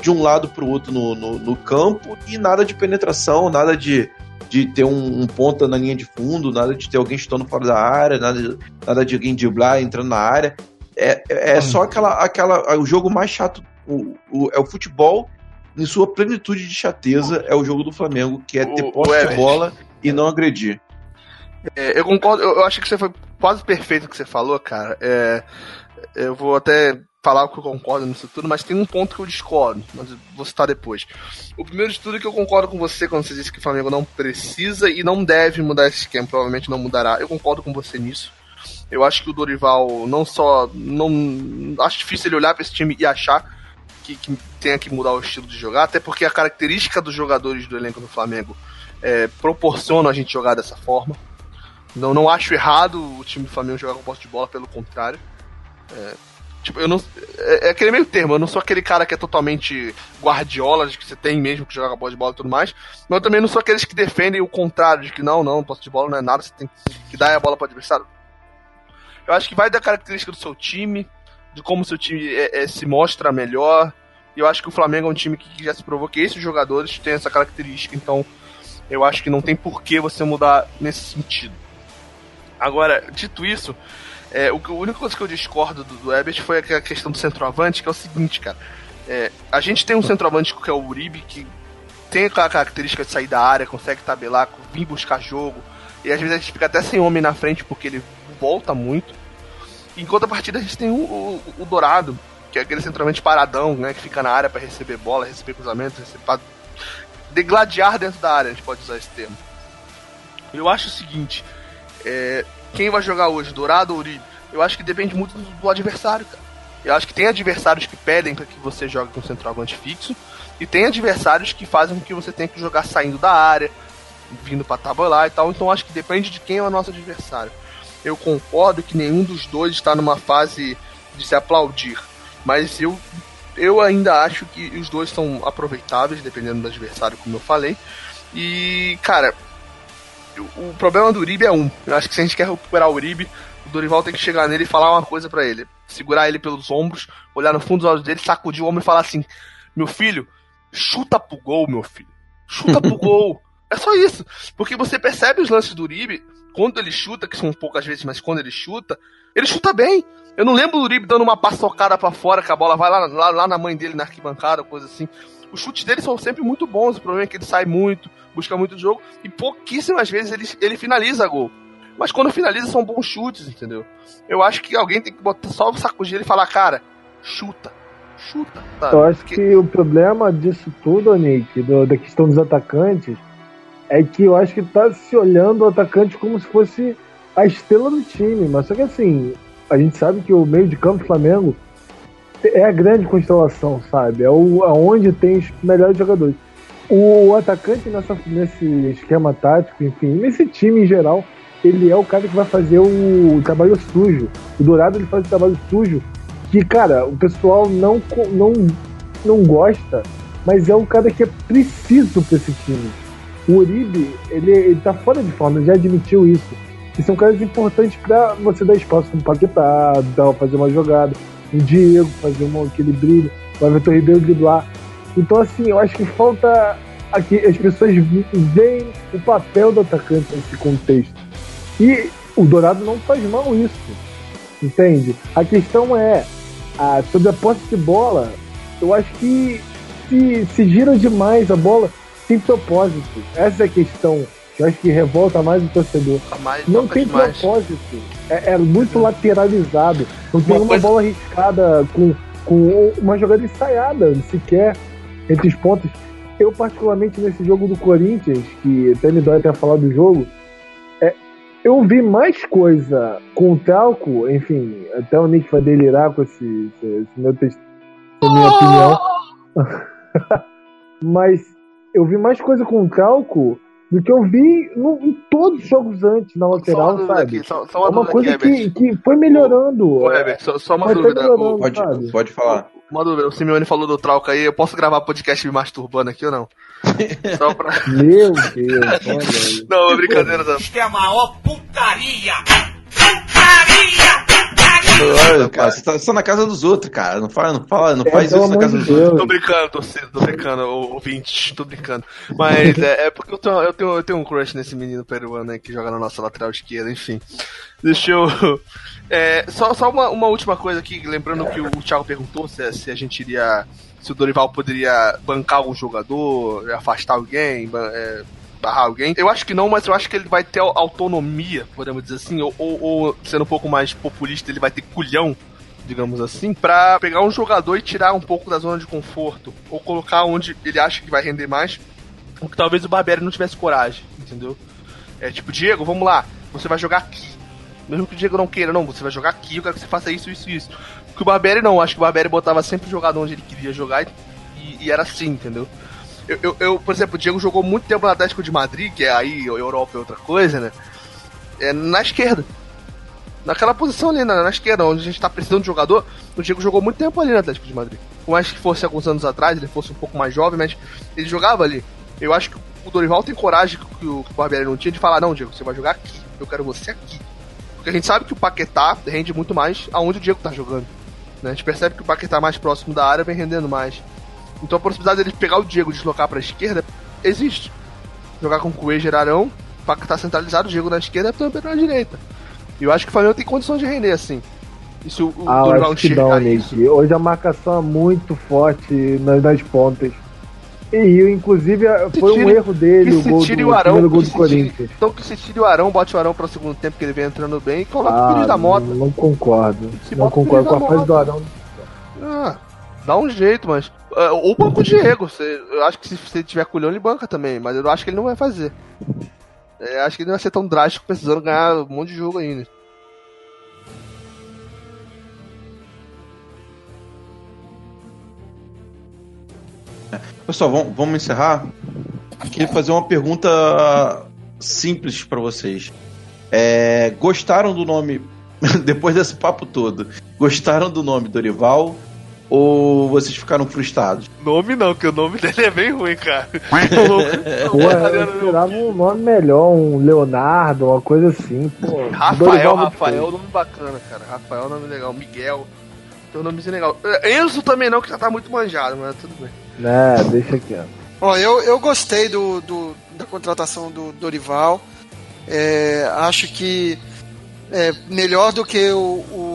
de um lado para o outro no, no, no, campo e nada de penetração, nada de, de ter um, um, ponta na linha de fundo, nada de ter alguém chutando fora da área, nada, nada de alguém driblar entrando na área. É, é, é hum. só aquela, aquela. O jogo mais chato. O, o, é o futebol em sua plenitude de chateza, é o jogo do Flamengo, que é ter posse de bola e não agredir. É, eu concordo, eu, eu acho que você foi quase perfeito o que você falou, cara. É, eu vou até falar que eu concordo nisso tudo, mas tem um ponto que eu discordo, mas vou citar depois. O primeiro de tudo é que eu concordo com você quando você disse que o Flamengo não precisa e não deve mudar esse esquema, provavelmente não mudará. Eu concordo com você nisso. Eu acho que o Dorival não só. não Acho difícil ele olhar para esse time e achar que, que, tenha que mudar o estilo de jogar, até porque a característica dos jogadores do elenco do Flamengo é, proporciona a gente jogar dessa forma. Não, não acho errado o time do Flamengo jogar com posse de bola, pelo contrário. É, tipo, eu não. É, é, aquele meio termo, eu não sou aquele cara que é totalmente guardiola, de que você tem mesmo que jogar com bola de bola e tudo mais. Mas eu também não sou aqueles que defendem o contrário, de que não, não, posse de bola não é nada, você tem que dar a bola para o adversário. Eu acho que vai da característica do seu time, de como seu time é, é, se mostra melhor. E eu acho que o Flamengo é um time que já se provou que esses jogadores têm essa característica, então eu acho que não tem por que você mudar nesse sentido. Agora, dito isso, é, o, a única coisa que eu discordo do, do Ebert foi a questão do centroavante, que é o seguinte, cara. É, a gente tem um centroavante que é o Uribe, que tem aquela característica de sair da área, consegue tabelar, vir buscar jogo. E às vezes a gente fica até sem homem na frente porque ele volta muito. Enquanto a partida a gente tem o, o, o Dourado, que é aquele centralmente paradão, né? Que fica na área para receber bola, receber cruzamento, receber, pra degladiar dentro da área, a gente pode usar esse termo. Eu acho o seguinte, é, quem vai jogar hoje, Dourado ou Uribe? Eu acho que depende muito do, do adversário, cara. Eu acho que tem adversários que pedem para que você jogue com centroavante fixo, e tem adversários que fazem com que você tenha que jogar saindo da área, vindo para tabular e tal. Então acho que depende de quem é o nosso adversário. Eu concordo que nenhum dos dois está numa fase de se aplaudir, mas eu eu ainda acho que os dois são aproveitáveis, dependendo do adversário, como eu falei. E, cara, o problema do Uribe é um. Eu acho que se a gente quer recuperar o Uribe, o Dorival tem que chegar nele e falar uma coisa para ele. Segurar ele pelos ombros, olhar no fundo dos olhos dele, sacudir o ombro e falar assim: Meu filho, chuta pro gol, meu filho. Chuta pro gol. <laughs> É só isso. Porque você percebe os lances do Uribe, quando ele chuta, que são poucas vezes, mas quando ele chuta, ele chuta bem. Eu não lembro do Uribe dando uma paçocada para fora, que a bola vai lá, lá, lá na mãe dele na arquibancada, coisa assim. Os chutes dele são sempre muito bons, o problema é que ele sai muito, busca muito jogo, e pouquíssimas vezes ele, ele finaliza gol. Mas quando finaliza são bons chutes, entendeu? Eu acho que alguém tem que botar só o sacudir e falar, cara, chuta. Chuta. Sabe? Eu acho Porque... que o problema disso tudo, Nick, do, da questão dos atacantes, é que eu acho que tá se olhando o atacante como se fosse a estrela do time. Mas só que assim, a gente sabe que o meio de campo do Flamengo é a grande constelação, sabe? É o, aonde tem os melhores jogadores. O atacante nessa, nesse esquema tático, enfim, nesse time em geral, ele é o cara que vai fazer o, trabalho sujo. O Dourado ele faz o trabalho sujo que, cara, o pessoal não, não, não gosta, mas é um cara que é preciso para esse time. O Uribe, ele, ele tá fora de forma, ele já admitiu isso que são caras importantes para você dar espaço para um Paquetá, dar, fazer uma jogada, um Diego fazer uma, aquele brilho, o Everton Ribeiro driblar. Então, assim, eu acho que falta aqui as pessoas veem o papel do atacante nesse contexto. E o Dourado não faz mal isso, entende? A questão é, a, sobre a posse de bola, eu acho que se, se gira demais a bola sem propósito. Essa é a questão eu acho que revolta mais o torcedor. Mais, não tem demais. propósito. É, é, muito lateralizado. Não tem uma, uma coisa... bola arriscada com, com uma jogada ensaiada sequer entre os pontos. Eu, particularmente, nesse jogo do Corinthians, que até me dói até falar do jogo, é, eu vi mais coisa com o Talco, enfim, até o Nick vai delirar com esse, esse, esse meu texto, minha opinião. <laughs> Mas eu vi mais coisa com o Talco do que eu vi no, em todos os jogos antes na lateral, sabe? Aqui, só, só uma, é uma coisa aqui, que, que foi melhorando. Ô, Herbert, só, só uma dúvida. pode, pode falar. Uma dúvida, o Simeone falou do Trauca aí, eu posso gravar podcast me masturbando aqui ou não? <laughs> Só pra... Meu Deus, olha aí. Não, é brincadeira. Não. Isso é a maior putaria! Putaria! Olha, cara, você tá, você tá, na casa dos outros, cara. Não fala, não fala, não é, faz isso na casa dos outros. Tô brincando, tô, tô brincando, ouvinte, tô brincando. Mas é, é, porque eu tenho, eu, tenho, eu tenho um crush nesse menino peruano aí que joga na nossa lateral esquerda, enfim. Deixa eu. É, só só uma, uma última coisa aqui, lembrando que o Thiago perguntou se, se a gente iria. Se o Dorival poderia bancar algum jogador, afastar alguém, é, barrar alguém. Eu acho que não, mas eu acho que ele vai ter autonomia, podemos dizer assim, ou, ou, ou sendo um pouco mais populista, ele vai ter culhão digamos assim, para pegar um jogador e tirar um pouco da zona de conforto, ou colocar onde ele acha que vai render mais, o que talvez o Barbieri não tivesse coragem, entendeu? É tipo, Diego, vamos lá, você vai jogar aqui. Mesmo que o Diego não queira, não, você vai jogar aqui, eu quero que você faça isso, isso, isso. Porque o Barbieri não, acho que o Barbieri botava sempre o jogador onde ele queria jogar e, e era assim, entendeu? Eu, eu, eu, por exemplo, o Diego jogou muito tempo no Atlético de Madrid, que é aí Europa é outra coisa, né? É na esquerda. Naquela posição ali, na, na esquerda, onde a gente tá precisando de jogador, o Diego jogou muito tempo ali no Atlético de Madrid. Por mais que fosse alguns anos atrás, ele fosse um pouco mais jovem, mas ele jogava ali. Eu acho que o Dorival tem coragem que o, que o Barbieri não tinha de falar, não, Diego, você vai jogar aqui. Eu quero você aqui. Porque a gente sabe que o Paquetá rende muito mais aonde o Diego tá jogando. Né? A gente percebe que o Paquetá mais próximo da área vem rendendo mais. Então a possibilidade dele pegar o Diego e deslocar para a esquerda existe. Jogar com o Cueja Arão, para estar centralizado, o Diego na esquerda e o Pedro na direita. E eu acho que o Flamengo tem condições de render assim. E se o, o ah, Dorival enxergar isso... Hoje a marcação é muito forte nas, nas pontas. E inclusive foi tire, um erro dele o gol do, o Arão, gol do Corinthians. Tire, então que se tire o Arão, bote o Arão para o segundo tempo que ele vem entrando bem e coloca ah, o filho da moto. Não, concordo. Não concordo com a fase do Arão. Ah, dá um jeito, mas. Uh, ou banco o Diego. Eu acho que se você tiver culhão, ele banca também, mas eu acho que ele não vai fazer. É, acho que ele não vai ser tão drástico precisando ganhar um monte de jogo ainda. Pessoal, vamos, vamos encerrar. Queria fazer uma pergunta simples para vocês. É, gostaram do nome, <laughs> depois desse papo todo, gostaram do nome Dorival ou vocês ficaram frustrados? Nome não, que o nome <laughs> dele é bem ruim, cara. <laughs> Pô, eu esperava um nome melhor, um Leonardo, uma coisa assim. Pô, Rafael, Rafael é um nome bacana, cara. Rafael é um nome legal. Miguel, tem um nomezinho legal. Enzo também não, que já tá muito manjado, mas tudo bem. É, deixa aqui, ó. Ó, eu, eu gostei do, do da contratação do Dorival. É, acho que é melhor do que o, o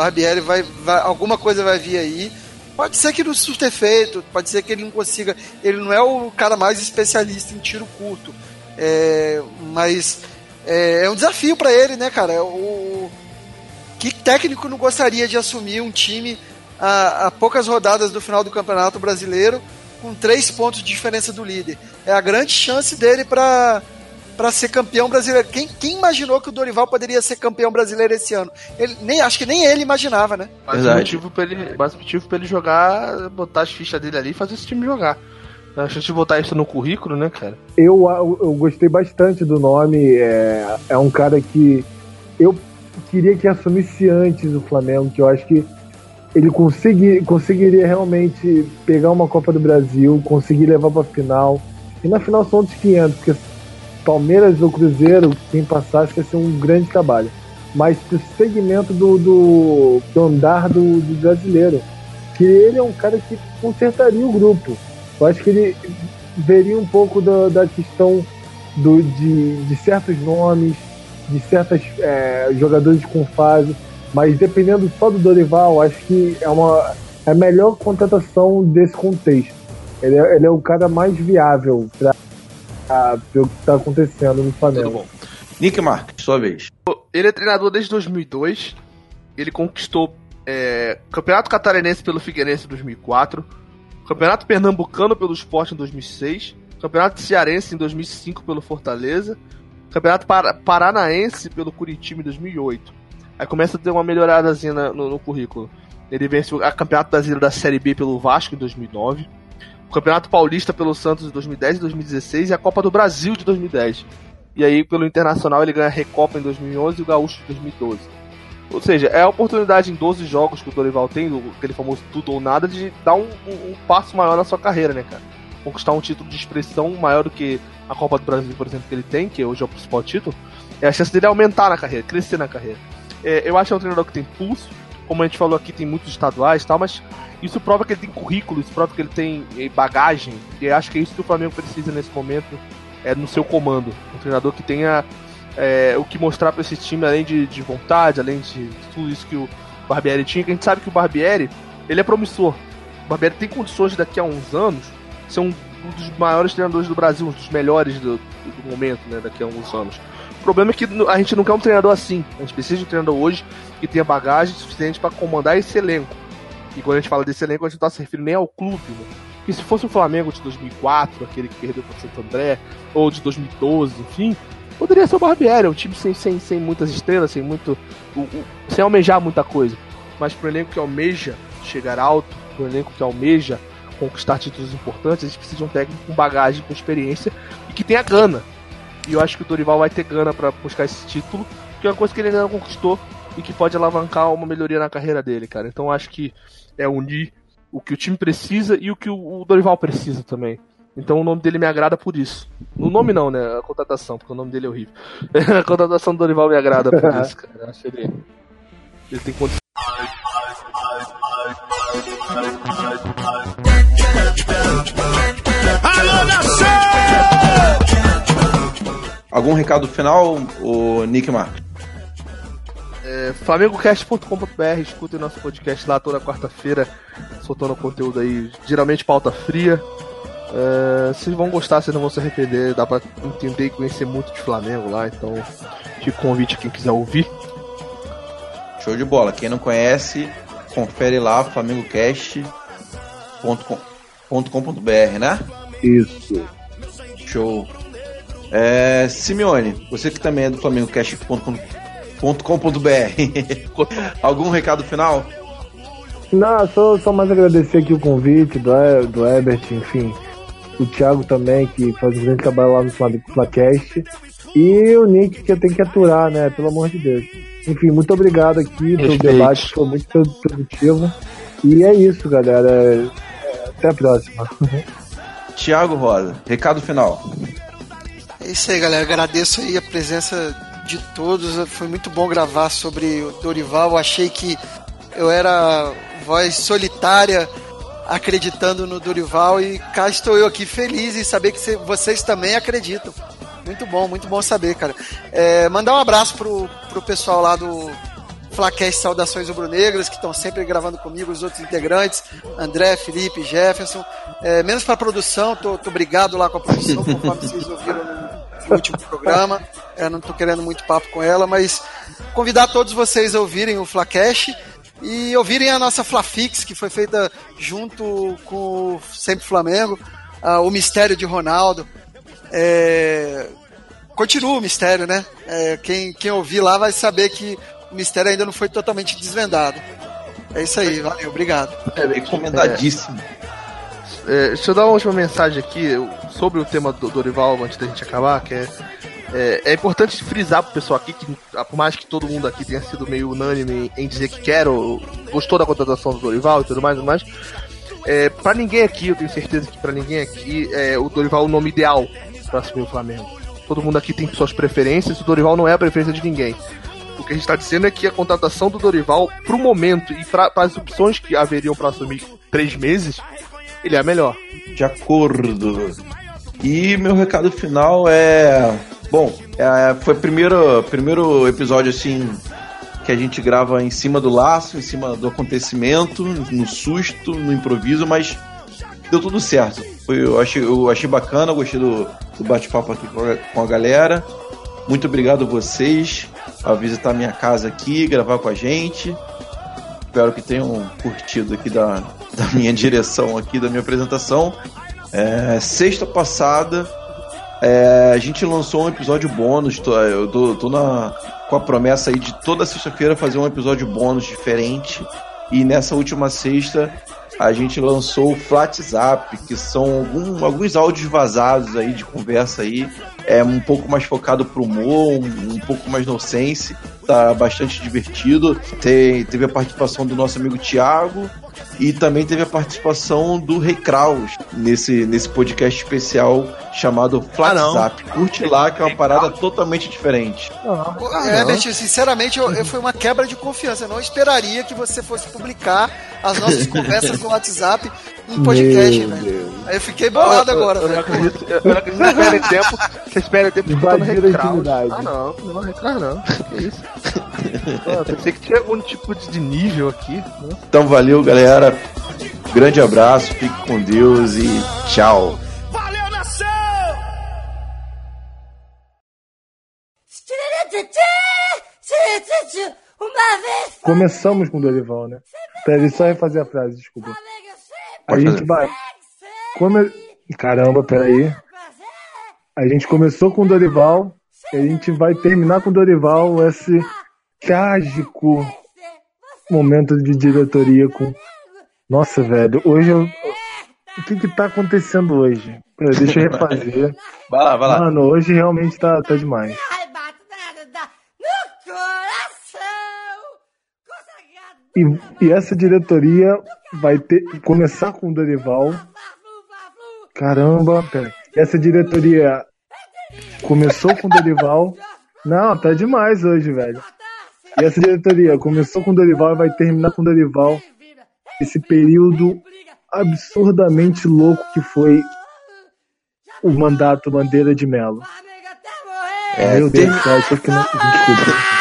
Barbieri vai, vai, alguma coisa vai vir aí. Pode ser que não surta efeito, pode ser que ele não consiga. Ele não é o cara mais especialista em tiro curto, é, mas é, é, um desafio para ele, né, cara? O, que técnico não gostaria de assumir um time a, a poucas rodadas do final do Campeonato Brasileiro com três pontos de diferença do líder? É a grande chance dele para para ser campeão brasileiro. Quem, quem, imaginou que o Dorival poderia ser campeão brasileiro esse ano? Ele, nem, acho que nem ele imaginava, né? Mas o motivo pra ele, mas motivo pra ele jogar, botar as fichas dele ali e fazer esse time jogar. A chance de botar isso no currículo, né, cara? Eu, eu, gostei bastante do nome. É, é um cara que eu queria que assumisse antes o Flamengo, que eu acho que ele consegui, conseguiria realmente pegar uma Copa do Brasil, conseguir levar para final. E na final são outros 500, porque Palmeiras ou Cruzeiro, quem passasse, vai ser um grande trabalho. Mas pro segmento do, do, do andar do, do, brasileiro, que ele é um cara que consertaria o grupo. Eu acho que ele veria um pouco da, da questão do, de, de certos nomes, de certos é, jogadores com fase, mas dependendo só do Dorival, acho que é uma é a melhor contratação desse contexto. Ele é, ele é o cara mais viável para o que está acontecendo no Flamengo. Tudo bom. Nick Marques, sua vez. Ele é treinador desde 2002. Ele conquistou é, Campeonato Catarinense pelo Figueirense em 2004, Campeonato Pernambucano pelo Sport em 2006, Campeonato Cearense em 2005 pelo Fortaleza, Campeonato Paranaense pelo Curitiba em 2008. Aí começa a ter uma melhoradazinha no, no currículo. Ele vence o Campeonato Brasileiro da Série B pelo Vasco em 2009, o Campeonato Paulista pelo Santos em 2010 e 2016 e a Copa do Brasil de 2010. E aí, pelo Internacional, ele ganha a Recopa em 2011 e o Gaúcho em 2012. Ou seja, é a oportunidade em 12 jogos que o Dorival tem, aquele famoso tudo ou nada, de dar um, um, um passo maior na sua carreira, né, cara? Conquistar um título de expressão maior do que a Copa do Brasil, por exemplo, que ele tem, que hoje é o principal título, é a chance dele aumentar na carreira, crescer na carreira. É, eu acho que é um treinador que tem pulso, como a gente falou aqui, tem muitos estaduais e tal, mas isso prova que ele tem currículo, isso prova que ele tem eh, bagagem, e acho que é isso que o Flamengo precisa nesse momento, é no seu comando. Um treinador que tenha é, o que mostrar para esse time, além de, de, vontade, além de tudo isso que o Barbieri tinha, que a gente sabe que o Barbieri, ele é promissor. O Barbieri tem condições de daqui a uns anos ser um, um dos maiores treinadores do Brasil, um dos melhores do, do momento, né, daqui a alguns anos. O problema é que a gente não quer um treinador assim. A gente precisa de um treinador hoje que tenha bagagem suficiente para comandar esse elenco. E quando a gente fala desse elenco, a gente não está se referindo nem ao clube. Né? Se fosse o Flamengo de 2004, aquele que perdeu para o Santo André, ou de 2012, enfim, poderia ser o Barbieri, um time sem, sem, sem muitas estrelas, sem muito. Sem almejar muita coisa. Mas para o elenco que almeja chegar alto, para o elenco que almeja conquistar títulos importantes, a gente precisa de um técnico com bagagem, com experiência e que tenha gana. E eu acho que o Dorival vai ter gana para buscar esse título, que é uma coisa que ele ainda não conquistou e que pode alavancar uma melhoria na carreira dele, cara. Então eu acho que é unir o que o time precisa e o que o Dorival precisa também. Então o nome dele me agrada por isso. O nome não, né? A contratação, porque o nome dele é horrível. <laughs> a contratação do Dorival me agrada por isso, cara. Acho ele. Ele tem condições. Alô, nação! Algum recado final, o Nick Marques? É, FlamengoCast.com.br, escutem nosso podcast lá toda quarta-feira, soltando conteúdo aí, geralmente pauta fria. É, vocês vão gostar, vocês não vão se arrepender, dá pra entender e conhecer muito de Flamengo lá, então fica o convite a quem quiser ouvir. Show de bola, quem não conhece, confere lá, flamengocast.com.br, né? Isso. Show. É, Simeone, você que também é do flamengocast.com.br, <laughs> algum recado final? Não, só, só mais agradecer aqui o convite do, do Ebert, enfim. O Thiago também, que faz um grande trabalho lá no Fla- Flacast. E o Nick, que eu tenho que aturar, né? Pelo amor de Deus. Enfim, muito obrigado aqui pelo debate, foi muito pro- produtivo. E é isso, galera. É, Até a próxima. <laughs> Tiago Rosa, recado final. É isso aí, galera. Agradeço aí a presença de todos. Foi muito bom gravar sobre o Dorival. Achei que eu era voz solitária acreditando no Dorival e cá estou eu aqui feliz em saber que cê- vocês também acreditam. Muito bom, muito bom saber, cara. É, mandar um abraço pro, pro pessoal lá do Flacast Saudações Rubro-Negras, que estão sempre gravando comigo, os outros integrantes, André, Felipe, Jefferson. É, menos pra produção, tô, tô brigado lá com a produção, conforme vocês ouviram no, no último programa. É, não tô querendo muito papo com ela, mas convidar todos vocês a ouvirem o Flacast e ouvirem a nossa Flafix, que foi feita junto com o Sempre Flamengo, ah, o Mistério de Ronaldo. É, continua o mistério, né? É, quem, quem ouvir lá vai saber que o mistério ainda não foi totalmente desvendado. É isso aí, valeu, obrigado. É, Recomendadíssimo. É, deixa eu dar uma última mensagem aqui sobre o tema do Dorival antes da gente acabar, que é, é, é importante frisar pro pessoal aqui que, por mais que todo mundo aqui tenha sido meio unânime em dizer que quer, ou gostou da contratação do Dorival e tudo mais, mais é, para ninguém aqui, eu tenho certeza que para ninguém aqui, é, o Dorival é o nome ideal para assumir o Flamengo. Todo mundo aqui tem suas preferências, o Dorival não é a preferência de ninguém. O que a gente está dizendo é que a contratação do Dorival, pro momento e para as opções que haveriam para assumir três meses, ele é melhor. De acordo. E meu recado final é. Bom, é, foi o primeiro, primeiro episódio assim que a gente grava em cima do laço, em cima do acontecimento, no susto, no improviso, mas deu tudo certo. Foi, eu, achei, eu achei bacana, gostei do, do bate-papo aqui com a, com a galera. Muito obrigado a vocês a visitar minha casa aqui, gravar com a gente. Espero que tenham curtido aqui da, da minha direção aqui, da minha apresentação. É, sexta passada, é, a gente lançou um episódio bônus. Tô, eu tô, tô na, com a promessa aí de toda sexta-feira fazer um episódio bônus diferente. E nessa última sexta, a gente lançou o Flatzap, que são algum- alguns áudios vazados aí de conversa aí. É um pouco mais focado pro humor, um, um pouco mais nonsense. Tá bastante divertido. Tem, teve a participação do nosso amigo Thiago e também teve a participação do Rei Kraus nesse, nesse podcast especial chamado Flatzap. Curte lá, que é uma parada totalmente diferente. é, Herbert, sinceramente, eu, eu- foi uma quebra de confiança. Eu não esperaria que você fosse publicar as nossas <laughs> conversas no WhatsApp em podcast, Meu velho. Aí eu fiquei bolado agora, eu, eu não velho. acredito, eu, eu não acredito que esperem tempo. Você espera tempo a Recraus. Ah, não, não, Recraus não. Que isso? Pô, pensei que tinha algum tipo de nível aqui. Né? Então valeu, galera. Grande abraço, fique com Deus e tchau. Valeu, nação! Uma vez Começamos com o Dorival, né? Peraí, só refazer a frase, desculpa. A gente vai. Come... Caramba, peraí. A gente começou com o Dorival e a gente vai terminar com o Dorival esse trágico momento de diretoria com. Nossa, velho, hoje eu. O que que tá acontecendo hoje? Peraí, deixa eu refazer. <laughs> Vai lá, vai lá. Mano, hoje realmente tá, tá demais. E, e essa diretoria vai ter começar com o Dorival. Caramba, pera. Essa diretoria começou com o Dorival. Não, tá demais hoje, velho. E essa diretoria começou com o Dorival e vai terminar com o Dorival. Esse período absurdamente louco que foi o mandato Bandeira de Melo. É, Meu Deus do céu, isso aqui não. Desculpa.